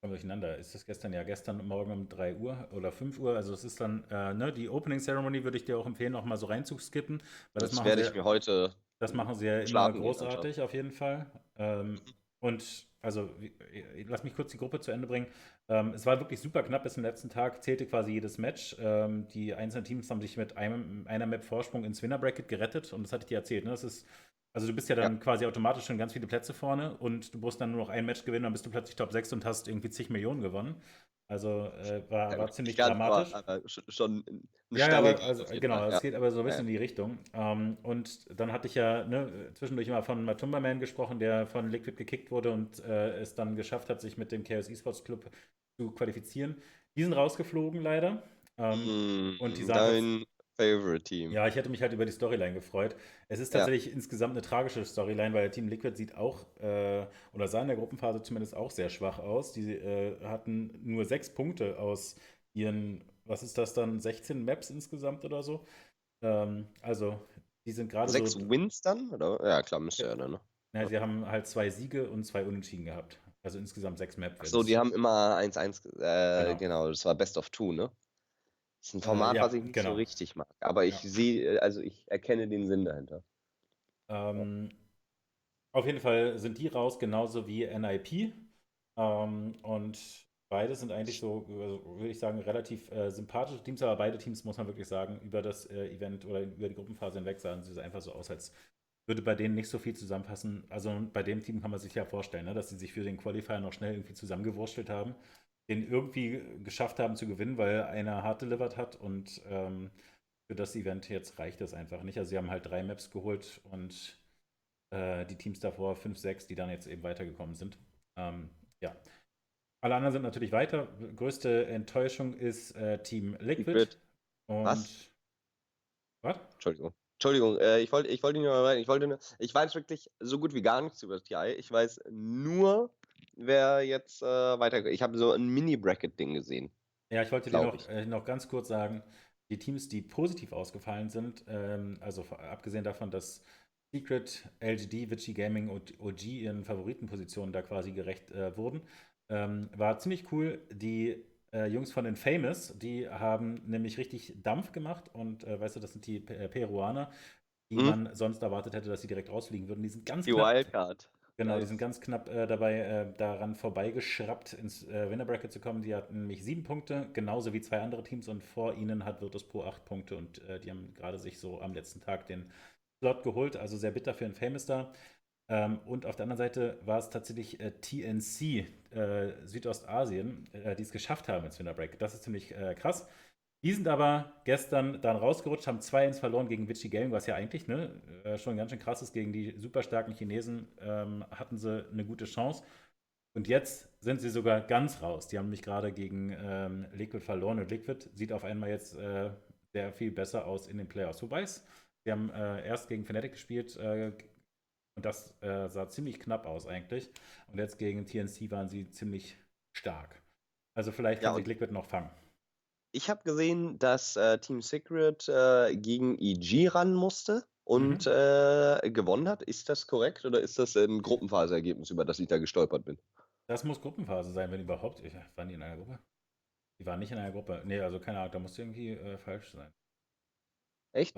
Komm durcheinander. Ist das gestern? Ja, gestern Morgen um 3 Uhr oder 5 Uhr. Also es ist dann, äh, ne, die Opening Ceremony würde ich dir auch empfehlen, noch mal so reinzuskippen. Weil das, das werde ich mir heute. Das machen sie ja immer großartig, auf jeden Fall. Ähm, und also, lass mich kurz die Gruppe zu Ende bringen. Ähm, es war wirklich super knapp bis zum letzten Tag, zählte quasi jedes Match. Ähm, die einzelnen Teams haben sich mit einem, einer Map Vorsprung ins Winner Bracket gerettet und das hatte ich dir erzählt. Ne? Das ist also du bist ja dann ja. quasi automatisch schon ganz viele Plätze vorne und du musst dann nur noch ein Match gewinnen, dann bist du plötzlich Top 6 und hast irgendwie zig Millionen gewonnen. Also äh, war, war ziemlich dramatisch. War, schon ja, ja, aber, also, genau, es ja. geht aber so ein bisschen in die Richtung. Ähm, und dann hatte ich ja ne, zwischendurch immer von Matumba Man gesprochen, der von Liquid gekickt wurde und äh, es dann geschafft hat, sich mit dem Chaos Esports Club zu qualifizieren. Die sind rausgeflogen leider. Ähm, mm, und die sagen Favorite Team. Ja, ich hätte mich halt über die Storyline gefreut. Es ist tatsächlich ja. insgesamt eine tragische Storyline, weil Team Liquid sieht auch, äh, oder sah in der Gruppenphase zumindest auch sehr schwach aus. Die äh, hatten nur sechs Punkte aus ihren, was ist das dann, 16 Maps insgesamt oder so. Ähm, also, die sind gerade Sechs so, Wins dann? Oder? Ja, klar, müsste ja, dann, ne? Ja, sie haben halt zwei Siege und zwei Unentschieden gehabt. Also insgesamt sechs Maps. So, die haben immer 1-1, äh, genau. genau, das war Best of Two, ne? Das ist ein äh, Format, äh, ja, was ich nicht genau. so richtig mag. Aber ich ja. sehe, äh, also ich erkenne den Sinn dahinter. Ähm, auf jeden Fall sind die raus, genauso wie NIP. Ähm, und beide sind eigentlich so, also würde ich sagen, relativ äh, sympathische Teams, aber beide Teams, muss man wirklich sagen, über das äh, Event oder über die Gruppenphase hinweg sahen sie einfach so aus, als würde bei denen nicht so viel zusammenpassen. Also bei dem Team kann man sich ja vorstellen, ne, dass sie sich für den Qualifier noch schnell irgendwie zusammengewurschtelt haben den irgendwie geschafft haben zu gewinnen, weil einer hart delivered hat und ähm, für das Event jetzt reicht das einfach nicht. Also sie haben halt drei Maps geholt und äh, die Teams davor fünf, sechs, die dann jetzt eben weitergekommen sind. Ähm, ja. Alle anderen sind natürlich weiter. Größte Enttäuschung ist äh, Team Liquid. Liquid. Und Was? Was? Entschuldigung. Entschuldigung, äh, ich wollte ich wollte nur, ich wollte nur, ich weiß wirklich so gut wie gar nichts über TI. Ich weiß nur, wer jetzt äh, weiter. Ich habe so ein Mini-Bracket-Ding gesehen. Ja, ich wollte dir noch, äh, noch ganz kurz sagen, die Teams, die positiv ausgefallen sind, ähm, also abgesehen davon, dass Secret, LGD, Vichy Gaming und OG ihren Favoritenpositionen da quasi gerecht äh, wurden, ähm, war ziemlich cool. Die äh, Jungs von den Famous, die haben nämlich richtig Dampf gemacht und äh, weißt du, das sind die äh, Peruaner, die hm? man sonst erwartet hätte, dass sie direkt rausfliegen würden. Die sind ganz Die knapp, Wildcard. Genau, die sind ganz knapp äh, dabei, äh, daran vorbeigeschraubt, ins äh, Winner Bracket zu kommen. Die hatten nämlich sieben Punkte, genauso wie zwei andere Teams und vor ihnen hat Virtus Pro acht Punkte und äh, die haben gerade sich so am letzten Tag den Slot geholt, also sehr bitter für den Famous da. Ähm, und auf der anderen Seite war es tatsächlich äh, TNC äh, Südostasien, die es geschafft haben ins Winner Bracket. Das ist ziemlich krass. Die sind aber gestern dann rausgerutscht, haben 2-1 verloren gegen Vichy Gaming, was ja eigentlich ne, äh, schon ganz schön krass ist. Gegen die super starken Chinesen ähm, hatten sie eine gute Chance. Und jetzt sind sie sogar ganz raus. Die haben nämlich gerade gegen ähm, Liquid verloren und Liquid sieht auf einmal jetzt äh, sehr viel besser aus in den Playoffs. Wobei es, sie haben äh, erst gegen Fnatic gespielt äh, und das äh, sah ziemlich knapp aus eigentlich. Und jetzt gegen TNC waren sie ziemlich stark. Also vielleicht kann ja, sich Liquid noch fangen. Ich habe gesehen, dass äh, Team Secret äh, gegen EG ran musste und mhm. äh, gewonnen hat. Ist das korrekt oder ist das ein Gruppenphase-Ergebnis, über das ich da gestolpert bin? Das muss Gruppenphase sein, wenn überhaupt. Ich, waren die in einer Gruppe? Die waren nicht in einer Gruppe. Nee, also keine Ahnung, da muss irgendwie äh, falsch sein. Echt?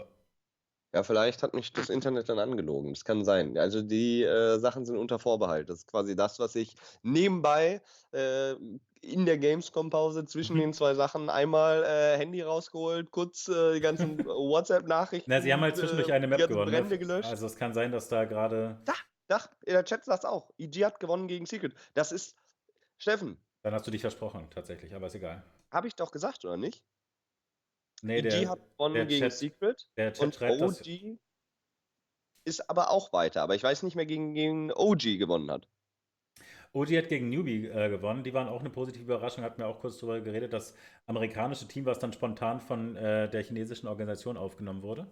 Ja, vielleicht hat mich das Internet dann angelogen. Das kann sein. Also die äh, Sachen sind unter Vorbehalt. Das ist quasi das, was ich nebenbei äh, in der Gamescom-Pause zwischen mhm. den zwei Sachen einmal äh, Handy rausgeholt, kurz äh, die ganzen WhatsApp-Nachrichten. Na, sie haben halt zwischendurch äh, eine Map gewonnen. Ne? Brände gelöscht. Also es kann sein, dass da gerade. Da, da, der Chat sagt auch. EG hat gewonnen gegen Secret. Das ist. Steffen. Dann hast du dich versprochen, tatsächlich, aber ist egal. Habe ich doch gesagt, oder nicht? Nee, EG der, hat gewonnen gegen Chat, Secret. Der Chat und schreibt OG das. ist aber auch weiter. Aber ich weiß nicht mehr, gegen, gegen OG gewonnen hat. OG hat gegen Newbie äh, gewonnen. Die waren auch eine positive Überraschung. Hatten wir auch kurz darüber geredet. Das amerikanische Team, was dann spontan von äh, der chinesischen Organisation aufgenommen wurde.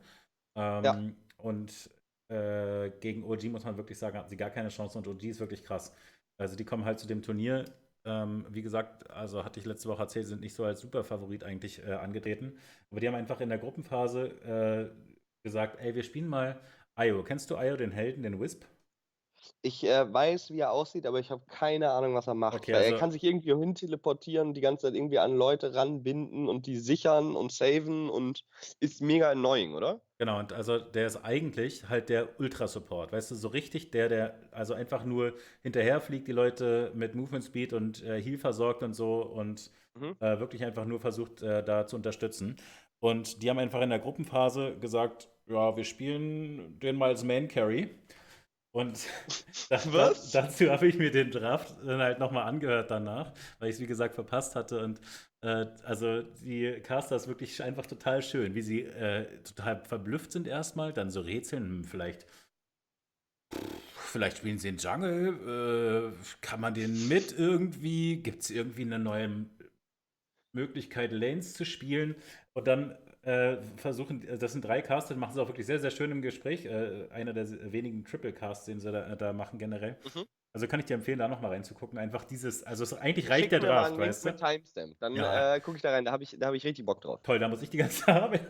Ähm, ja. Und äh, gegen OG muss man wirklich sagen, hatten sie gar keine Chance. Und OG ist wirklich krass. Also die kommen halt zu dem Turnier Ähm, wie gesagt, also hatte ich letzte Woche erzählt, sind nicht so als Superfavorit eigentlich äh, angetreten. Aber die haben einfach in der Gruppenphase äh, gesagt, ey, wir spielen mal Io. Kennst du Io, den Helden, den Wisp? Ich äh, weiß, wie er aussieht, aber ich habe keine Ahnung, was er macht. Okay, also- er kann sich irgendwie hin teleportieren, die ganze Zeit irgendwie an Leute ranbinden und die sichern und saven und ist mega annoying, oder? Genau, und also der ist eigentlich halt der Ultra-Support, weißt du, so richtig der, der also einfach nur hinterherfliegt, die Leute mit Movement Speed und äh, Heal versorgt und so und Mhm. äh, wirklich einfach nur versucht, äh, da zu unterstützen. Und die haben einfach in der Gruppenphase gesagt, ja, wir spielen den mal als Main Carry. Und da, Was? Da, dazu habe ich mir den Draft dann halt nochmal angehört danach, weil ich es wie gesagt verpasst hatte. Und äh, also die Caster ist wirklich einfach total schön, wie sie äh, total verblüfft sind erstmal, dann so rätseln, hm, vielleicht. Vielleicht spielen sie in Jungle, äh, kann man den mit irgendwie? Gibt es irgendwie eine neue Möglichkeit, Lanes zu spielen? Und dann äh, versuchen, äh, das sind drei Casts, machen sie auch wirklich sehr, sehr schön im Gespräch. Äh, einer der wenigen Triple-Casts, den sie da, da machen generell. Mhm. Also kann ich dir empfehlen, da nochmal reinzugucken. Einfach dieses, also es, eigentlich Schick reicht der Draft, weißt du? Timestamp. Dann Ja. äh, gucke ich da rein, da habe ich, da hab ich richtig Bock drauf. Toll, da muss ich die ganze machen.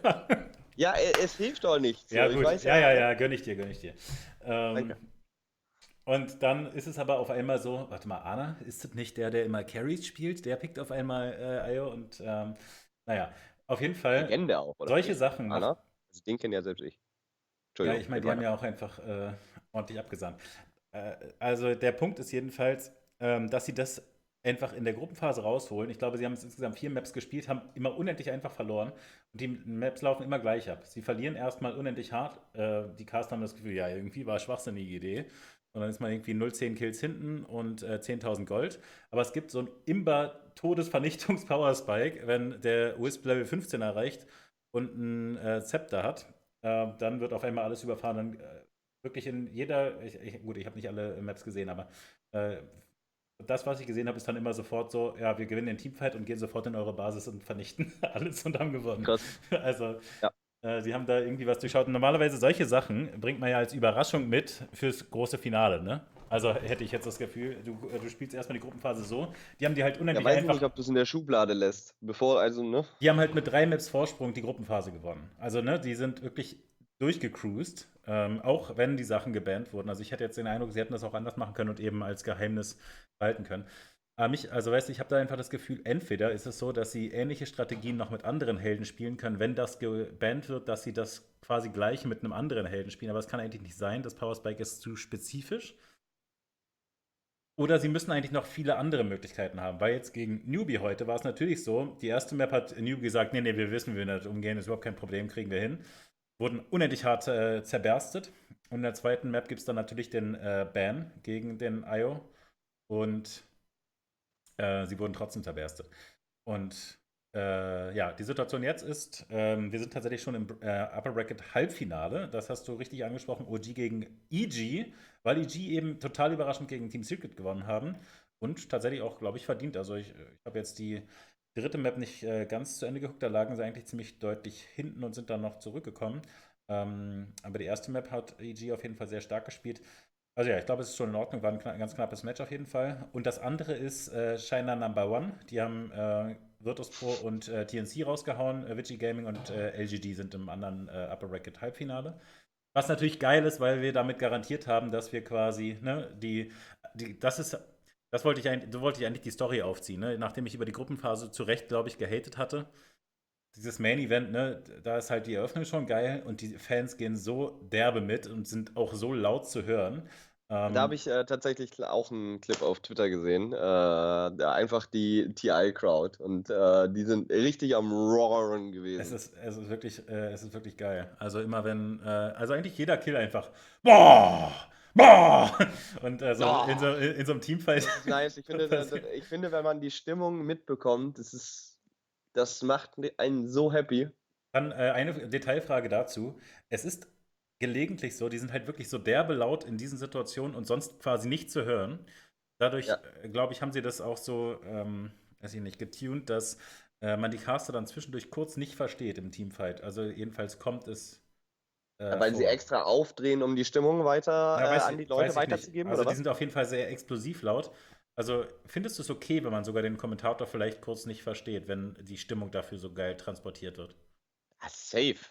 Ja, äh, es hilft doch nichts. Ja, so. gut. Weiß ja, ja, ja, gönn ich dir, gönn ich dir. Ähm, Danke. und dann ist es aber auf einmal so, warte mal, Ana, ist das nicht der, der immer Carries spielt? Der pickt auf einmal äh, Io und ähm, naja, auf jeden Fall Legende auch, oder? solche Sachen. Anna? Also den kenne ja selbst ich. Ja, Entschuldigung. ich meine, die haben ja auch einfach äh, ordentlich abgesandt. Äh, also der Punkt ist jedenfalls, ähm, dass sie das einfach in der Gruppenphase rausholen. Ich glaube, sie haben es insgesamt vier Maps gespielt, haben immer unendlich einfach verloren. Und die Maps laufen immer gleich ab. Sie verlieren erstmal unendlich hart. Äh, die Cast haben das Gefühl, ja, irgendwie war schwachsinnige Idee. Und dann ist man irgendwie 0-10 Kills hinten und äh, 10.000 Gold. Aber es gibt so ein Imba-Todes-Vernichtungs-Power-Spike, wenn der Wisp Level 15 erreicht und ein äh, Zepter hat. Äh, dann wird auf einmal alles überfahren. Dann äh, wirklich in jeder, ich, ich, gut, ich habe nicht alle Maps gesehen, aber äh, das, was ich gesehen habe, ist dann immer sofort so, ja, wir gewinnen den Teamfight und gehen sofort in eure Basis und vernichten alles und haben gewonnen. Krass. Also, Ja. Äh, sie haben da irgendwie was durchschaut. Und normalerweise solche Sachen bringt man ja als Überraschung mit fürs große Finale, ne? Also hätte ich jetzt das Gefühl, du, äh, du spielst erstmal die Gruppenphase so. Die haben die halt Ja, unendlich weiß ich einfach nicht, ob du es in der Schublade lässt. Bevor, also, ne? die haben halt mit drei Maps Vorsprung die Gruppenphase gewonnen. Also, ne, die sind wirklich durchgecruised, ähm, auch wenn die Sachen gebannt wurden. Also, ich hatte jetzt den Eindruck, sie hätten das auch anders machen können und eben als Geheimnis behalten können. Aber mich, also, weißt du, ich habe da einfach das Gefühl, entweder ist es so, dass sie ähnliche Strategien noch mit anderen Helden spielen können, wenn das gebannt wird, dass sie das quasi gleich mit einem anderen Helden spielen. Aber es kann eigentlich nicht sein. Das Power Spike ist zu spezifisch. Oder sie müssen eigentlich noch viele andere Möglichkeiten haben, weil jetzt gegen Newbie heute war es natürlich so, die erste Map hat Newbie gesagt, nee, nee, wir wissen, wir damit umgehen, ist überhaupt kein Problem, kriegen wir hin. Wurden unendlich hart äh, zerberstet. Und in der zweiten Map gibt es dann natürlich den äh, Ban gegen den IO. Und äh, sie wurden trotzdem zerberstet. Und äh, ja, die Situation jetzt ist, ähm, wir sind tatsächlich schon im äh, Upper Bracket Halbfinale. Das hast du richtig angesprochen. OG gegen EG, weil EG eben total überraschend gegen Team Secret gewonnen haben. Und tatsächlich auch, glaube ich, verdient. Also ich, ich habe jetzt die dritte Map nicht äh, ganz zu Ende geguckt. Da lagen sie eigentlich ziemlich deutlich hinten und sind dann noch zurückgekommen. Ähm, aber die erste Map hat EG auf jeden Fall sehr stark gespielt. Also ja, ich glaube, es ist schon in Ordnung, war ein kna ganz knappes Match auf jeden Fall. Und das andere ist äh, China Number One. Die haben äh, Virtus Pro und äh, TNC rausgehauen. Äh, Vici Gaming und äh, LGD sind im anderen äh, Upper Bracket Halbfinale. Was natürlich geil ist, weil wir damit garantiert haben, dass wir quasi, ne, die, die das ist, das wollte ich eigentlich, so wollte ich eigentlich die Story aufziehen, ne? Nachdem ich über die Gruppenphase zu Recht, glaube ich, gehatet hatte. Dieses Main-Event, ne, da ist halt die Eröffnung schon geil und die Fans gehen so derbe mit und sind auch so laut zu hören. Ähm, Da habe ich äh, tatsächlich auch einen Clip auf Twitter gesehen. Äh, einfach die TI-Crowd. Und äh, die sind richtig am Roaren gewesen. Es ist, es ist wirklich, äh, es ist wirklich geil. Also immer wenn, äh, also eigentlich jeder Kill einfach, boah, boah, und also Boah. in, so, in, in so einem Teamfight. Nice. Ich finde, Das- ich finde, wenn man die Stimmung mitbekommt, das ist, das macht einen so happy. Dann eine Detailfrage dazu. Es ist gelegentlich so, die sind halt wirklich so derbe laut in diesen Situationen und sonst quasi nicht zu hören. Dadurch, Ja. äh, glaube ich, haben sie das auch so, ähm, weiß ich nicht, getuned, dass äh, man die Caster dann zwischendurch kurz nicht versteht im Teamfight. Also jedenfalls kommt es. äh, Weil sie vor. extra aufdrehen, um die Stimmung weiter Ja, äh, an die Leute weiterzugeben, Also die was? sind auf jeden Fall sehr explosiv laut. Also findest du es okay, wenn man sogar den Kommentator vielleicht kurz nicht versteht, wenn die Stimmung dafür so geil transportiert wird? Ja, safe.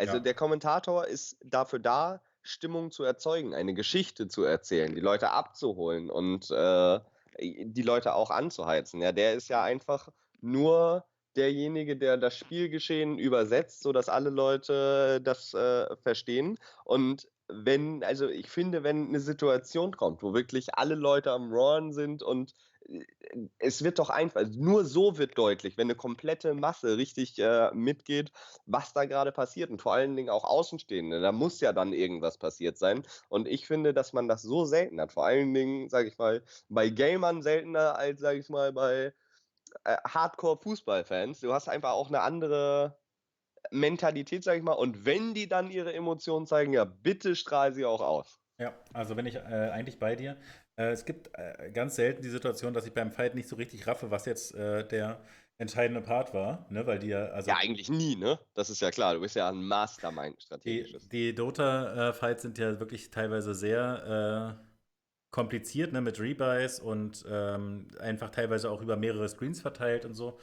Also Ja. der Kommentator ist dafür da, Stimmung zu erzeugen, eine Geschichte zu erzählen, die Leute abzuholen und äh, die Leute auch anzuheizen. Ja, der ist ja einfach nur derjenige, der das Spielgeschehen übersetzt, sodass alle Leute das äh, verstehen. Und wenn, also ich finde, wenn eine Situation kommt, wo wirklich alle Leute am Roaren sind und es wird doch einfach, also nur so wird deutlich, wenn eine komplette Masse richtig äh, mitgeht, was da gerade passiert und vor allen Dingen auch Außenstehende. Da muss ja dann irgendwas passiert sein. Und ich finde, dass man das so selten hat. Vor allen Dingen, sage ich mal, bei Gamern seltener als, sage ich mal, bei äh, Hardcore-Fußballfans. Du hast einfach auch eine andere Mentalität, sage ich mal. Und wenn die dann ihre Emotionen zeigen, ja, bitte strahl sie auch aus. Ja, also bin ich äh, eigentlich bei dir. Äh, es gibt äh, ganz selten die Situation, dass ich beim Fight nicht so richtig raffe, was jetzt äh, der entscheidende Part war, ne? Weil die ja, also Ja, eigentlich nie, ne? Das ist ja klar. Du bist ja ein Mastermind die, strategisches. die Dota-Fights sind ja wirklich teilweise sehr äh, kompliziert, ne? Mit Rebuys und ähm, einfach teilweise auch über mehrere Screens verteilt und so.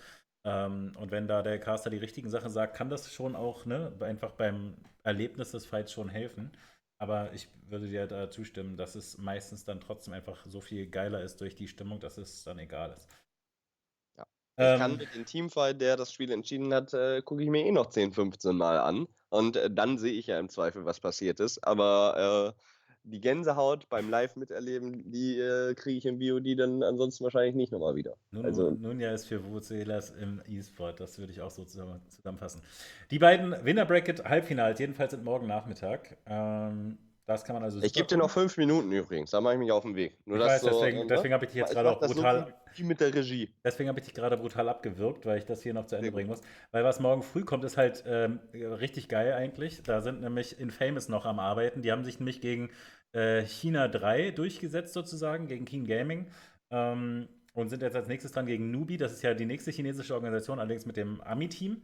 Ähm, und wenn da der Caster die richtigen Sachen sagt, kann das schon auch, ne, einfach beim Erlebnis des Fights schon helfen. Aber ich würde dir da zustimmen, dass es meistens dann trotzdem einfach so viel geiler ist durch die Stimmung, dass es dann egal ist. Ja. Ich kann Ähm, mit dem Teamfight, der das Spiel entschieden hat, äh, gucke ich mir eh noch 10, 15 Mal an. Und äh, dann sehe ich ja im Zweifel, was passiert ist. Aber äh, die Gänsehaut beim Live miterleben, die äh, kriege ich im VOD dann ansonsten wahrscheinlich nicht nochmal wieder. Nun, Also- nun ja ist für Vucelas im E-Sport, das würde ich auch so zusammen, zusammenfassen. Die beiden Winner-Bracket-Halbfinals, jedenfalls sind morgen Nachmittag. Ähm, das kann man also Ich gebe dir noch fünf Minuten übrigens, da mache ich mich auf den Weg. Nur Ich weiß, so, deswegen, ne? deswegen habe ich dich jetzt Ich gerade auch so brutal, wie mit der Regie. deswegen habe ich dich gerade brutal abgewürgt, weil ich das hier noch zu Ende bringen muss. Weil was morgen früh kommt, ist halt ähm, richtig geil eigentlich. Da sind nämlich Infamous noch am Arbeiten. Die haben sich nämlich gegen äh, China 3 durchgesetzt sozusagen, gegen Keen Gaming. Ähm, und sind jetzt als nächstes dran gegen Nubi. Das ist ja die nächste chinesische Organisation, allerdings mit dem Ami-Team.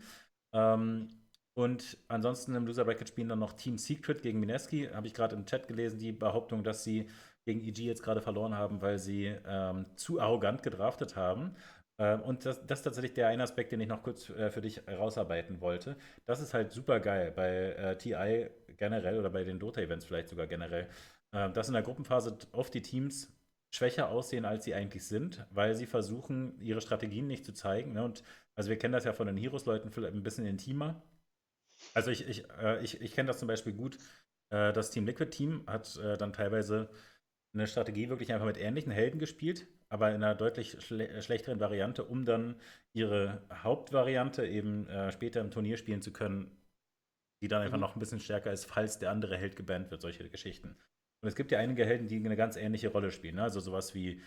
Ähm, und ansonsten im Loser Bracket spielen dann noch Team Secret gegen Mineski. Habe ich gerade im Chat gelesen, die Behauptung, dass sie gegen EG jetzt gerade verloren haben, weil sie ähm, zu arrogant gedraftet haben. Ähm, und das, das ist tatsächlich der eine Aspekt, den ich noch kurz äh, für dich rausarbeiten wollte. Das ist halt super geil bei äh, TI generell oder bei den Dota-Events vielleicht sogar generell, äh, dass in der Gruppenphase oft die Teams schwächer aussehen, als sie eigentlich sind, weil sie versuchen, ihre Strategien nicht zu zeigen. Ne? Und also wir kennen das ja von den Heroes-Leuten vielleicht ein bisschen intimer. Also ich, ich, äh, ich, ich kenne das zum Beispiel gut. Äh, das Team Liquid Team hat äh, dann teilweise eine Strategie wirklich einfach mit ähnlichen Helden gespielt, aber in einer deutlich schle schlechteren Variante, um dann ihre Hauptvariante eben äh, später im Turnier spielen zu können, die dann einfach Mhm. noch ein bisschen stärker ist, falls der andere Held gebannt wird, solche Geschichten. Und es gibt ja einige Helden, die eine ganz ähnliche Rolle spielen. Ne? Also sowas wie,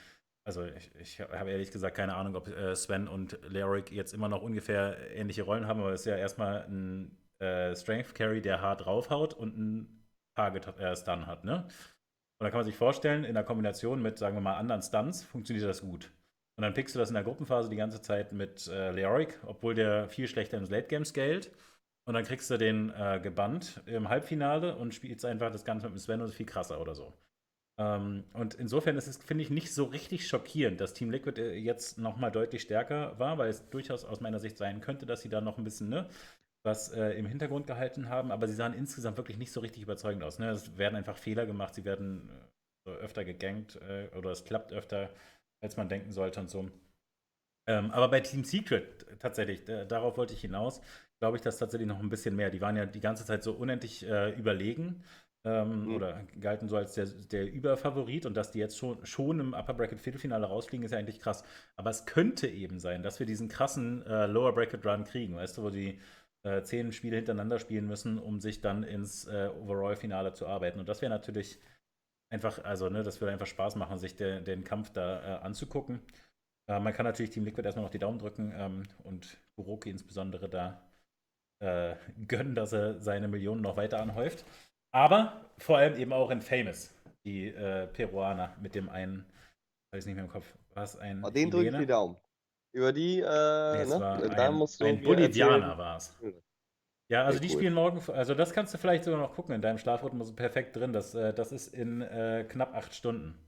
also ich, ich habe ehrlich gesagt keine Ahnung, ob äh, Sven und Leoric jetzt immer noch ungefähr ähnliche Rollen haben, aber es ist ja erstmal ein äh, Strength Carry, der hart draufhaut und ein Target äh, Stun hat, ne? Und da kann man sich vorstellen, in der Kombination mit, sagen wir mal, anderen Stunts funktioniert das gut. Und dann pickst du das in der Gruppenphase die ganze Zeit mit äh, Leoric, obwohl der viel schlechter ins Late Game scaled. Und dann kriegst du den äh, gebannt im Halbfinale und spielst einfach das Ganze mit dem Sven und ist viel krasser oder so. Ähm, und insofern ist es, finde ich, nicht so richtig schockierend, dass Team Liquid äh, jetzt nochmal deutlich stärker war, weil es durchaus aus meiner Sicht sein könnte, dass sie da noch ein bisschen ne, was äh, im Hintergrund gehalten haben, aber sie sahen insgesamt wirklich nicht so richtig überzeugend aus. Ne? Es werden einfach Fehler gemacht, sie werden äh, öfter gegankt äh, oder es klappt öfter, als man denken sollte und so. Ähm, aber bei Team Secret tatsächlich, äh, darauf wollte ich hinaus, glaube ich, dass tatsächlich noch ein bisschen mehr. Die waren ja die ganze Zeit so unendlich äh, überlegen ähm, Mhm. oder galten so als der, der Überfavorit und dass die jetzt schon, schon im Upper Bracket Viertelfinale rausfliegen, ist ja eigentlich krass. Aber es könnte eben sein, dass wir diesen krassen äh, Lower Bracket Run kriegen, weißt du, wo die äh, zehn Spiele hintereinander spielen müssen, um sich dann ins äh, Overall-Finale zu arbeiten. Und das wäre natürlich einfach, also, ne, das würde einfach Spaß machen, sich de, den Kampf da äh, anzugucken. Äh, man kann natürlich Team Liquid erstmal noch die Daumen drücken ähm, und Kuroki insbesondere da äh, gönnen, dass er seine Millionen noch weiter anhäuft. Aber vor allem eben auch in Famous, die äh, Peruaner mit dem einen, weiß nicht mehr im Kopf, was ein. Oh, den drücke ich die Daumen. Über die, äh, Nee, ne? war da ein, musst du ein Bolivianer war es. Ja, also Sehr die cool. spielen morgen, also das kannst du vielleicht sogar noch gucken in deinem Schlafrhythmus perfekt drin. Das, äh, das ist in äh, knapp acht Stunden.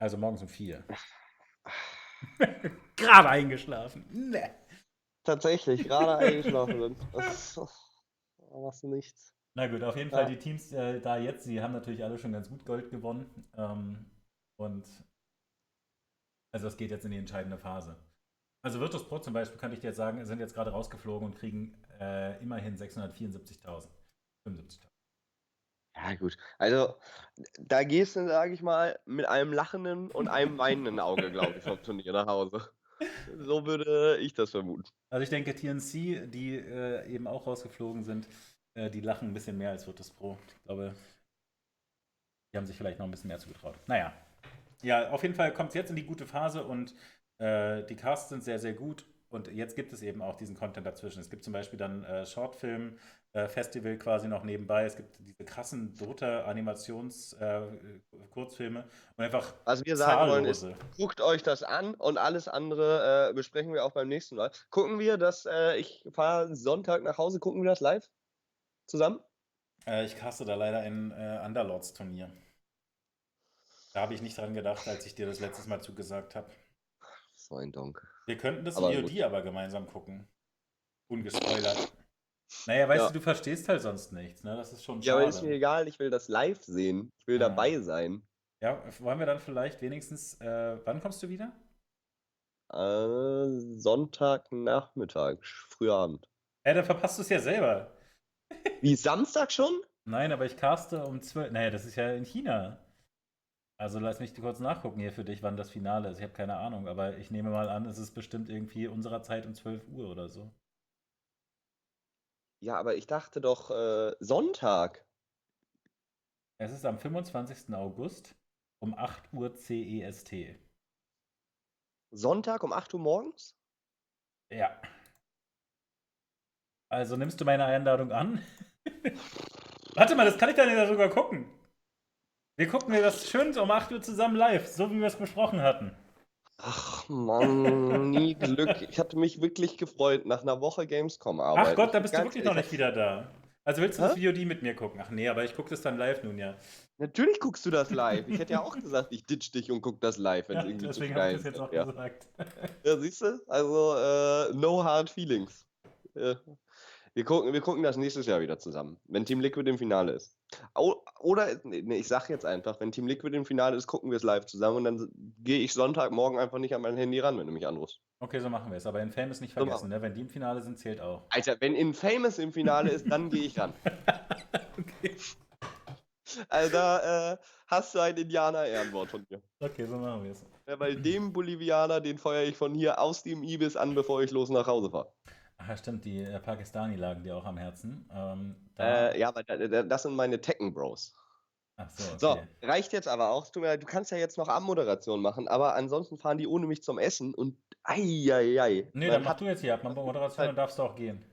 Also morgens um vier. Gerade eingeschlafen. Nee. Tatsächlich, gerade eingeschlafen bin. Das, was nichts. Na gut, auf jeden ja. Fall die Teams äh, da jetzt, die haben natürlich alle schon ganz gut Gold gewonnen. Ähm, und also es geht jetzt in die entscheidende Phase. Also Virtus Pro zum Beispiel, könnte ich dir jetzt sagen, sind jetzt gerade rausgeflogen und kriegen äh, immerhin 674.000. 75.000. Ja, gut. Also, da gehst du, sage ich mal, mit einem lachenden und einem weinenden Auge, glaube ich, vom Turnier nach Hause. So würde ich das vermuten. Also, ich denke, TNC, die äh, eben auch rausgeflogen sind, äh, die lachen ein bisschen mehr als Virtus Pro. Ich glaube, die haben sich vielleicht noch ein bisschen mehr zugetraut. Naja. Ja, auf jeden Fall kommt es jetzt in die gute Phase und äh, die Casts sind sehr, sehr gut. Und jetzt gibt es eben auch diesen Content dazwischen. Es gibt zum Beispiel dann äh, Shortfilm, äh, Festival quasi noch nebenbei. Es gibt diese krassen Dota-Animations-Kurzfilme äh, und einfach. Was wir sagen wollen ist, guckt euch das an und alles andere äh, besprechen wir auch beim nächsten Mal. Gucken wir das, äh, ich fahre Sonntag nach Hause, gucken wir das live zusammen? Äh, ich caste da leider ein Underlords-Turnier. Da habe ich nicht dran gedacht, als ich dir das letztes Mal zugesagt habe. So ein Donk. Wir könnten das aber VOD aber gemeinsam gucken. Ungespoilert. Naja, weißt ja. du, du verstehst halt sonst nichts, ne? Das ist schon schade. Ja, aber ist mir egal, ich will das live sehen. Ich will ja. dabei sein. Ja, wollen wir dann vielleicht wenigstens, äh, wann kommst du wieder? Äh, Sonntagnachmittag, früher Abend. Ja, dann verpasst du es ja selber. Wie, Samstag schon? Nein, aber ich caste um 12. Naja, das ist ja in China. Also lass mich kurz nachgucken hier für dich, wann das Finale ist. Ich habe keine Ahnung, aber ich nehme mal an, es ist bestimmt irgendwie unserer Zeit um 12 Uhr oder so. Ja, aber ich dachte doch äh, Sonntag. Es ist am 25. August um 8 Uhr CEST. Sonntag um 8 Uhr morgens? Ja. Also nimmst du meine Einladung an? Warte mal, das kann ich dann ja sogar gucken. Wir gucken mir das schön um 8 Uhr zusammen live, so wie wir es besprochen hatten. Ach man, nie Glück. Ich hatte mich wirklich gefreut nach einer Woche Gamescom arbeiten. Ach Gott, da bist du wirklich noch nicht wieder da. Also willst du Hä? das VOD mit mir gucken? Ach nee, aber ich gucke das dann live nun ja. Natürlich guckst du das live. Ich hätte ja auch gesagt, ich ditch dich und guck das live, wenn ja, irgendwie deswegen zu ich das jetzt auch ja. gesagt. Ja, siehst du? Also, äh, no hard feelings. Äh, wir gucken, wir gucken das nächstes Jahr wieder zusammen, wenn Team Liquid im Finale ist. Oder, nee, ich sag jetzt einfach, wenn Team Liquid im Finale ist, gucken wir es live zusammen und dann gehe ich Sonntagmorgen einfach nicht an mein Handy ran, wenn du mich anrufst. Okay, so machen wir es. Aber in Famous nicht vergessen, so ne? wenn die im Finale sind, zählt auch. Alter, wenn in Famous im Finale ist, dann gehe ich ran. okay. Also da äh, hast du ein Indianer-Ehrenwort von mir. Okay, so machen wir es. Ja, weil dem Bolivianer, den feuere ich von hier aus dem Ibis an, bevor ich los nach Hause fahre. Ach stimmt, die äh, Pakistani lagen dir auch am Herzen. Ähm, äh, ja, aber das sind meine Tekken Bros. Ach so, okay. so, reicht jetzt aber auch. Du, kannst ja jetzt noch Abmoderation machen, aber ansonsten fahren die ohne mich zum Essen und eieiei. Nee, dann mach du jetzt hier ab. Moderation, dann darfst du auch gehen.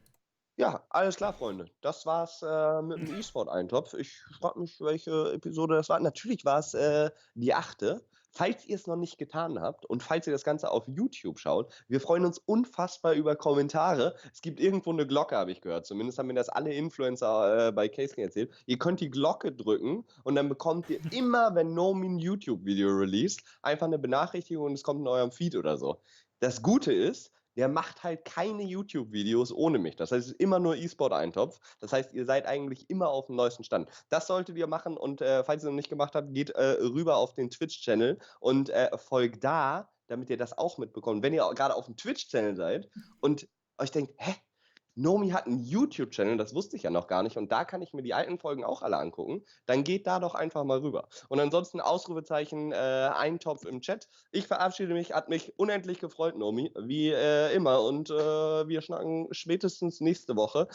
Ja, alles klar, Freunde. Das war's äh, mit dem E-Sport-Eintopf. Ich frage mich, welche Episode das war. Natürlich war es äh, die achte. Falls ihr es noch nicht getan habt und falls ihr das Ganze auf YouTube schaut, wir freuen uns unfassbar über Kommentare. Es gibt irgendwo eine Glocke, habe ich gehört. Zumindest haben mir das alle Influencer äh, bei Casing erzählt. Ihr könnt die Glocke drücken und dann bekommt ihr immer, wenn Nomi ein YouTube-Video released, einfach eine Benachrichtigung und es kommt in eurem Feed oder so. Das Gute ist, der macht halt keine YouTube-Videos ohne mich. Das heißt, es ist immer nur E-Sport-Eintopf. Das heißt, ihr seid eigentlich immer auf dem neuesten Stand. Das solltet ihr machen und äh, falls ihr es noch nicht gemacht habt, geht äh, rüber auf den Twitch-Channel und äh, folgt da, damit ihr das auch mitbekommt. Wenn ihr gerade auf dem Twitch-Channel seid und euch denkt, hä, Nomi hat einen YouTube-Channel, das wusste ich ja noch gar nicht. Und da kann ich mir die alten Folgen auch alle angucken. Dann geht da doch einfach mal rüber. Und ansonsten Ausrufezeichen, äh, Eintopf im Chat. Ich verabschiede mich, hat mich unendlich gefreut, Nomi, wie äh, immer. Und äh, wir schnacken spätestens nächste Woche.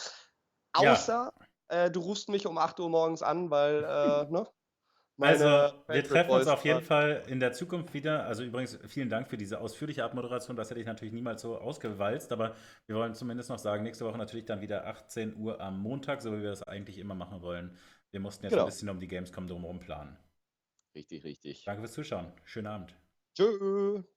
Außer ja. Äh, du rufst mich um 8 Uhr morgens an, weil, äh, ne? Also, wir treffen uns auf jeden Fall in der Zukunft wieder. Also übrigens, vielen Dank für diese ausführliche Abmoderation. Das hätte ich natürlich niemals so ausgewalzt, aber wir wollen zumindest noch sagen, nächste Woche natürlich dann wieder 18 Uhr am Montag, so wie wir das eigentlich immer machen wollen. Wir mussten jetzt genau. ein bisschen um die Gamescom drumherum planen. Richtig, richtig. Danke fürs Zuschauen. Schönen Abend. Tschüss.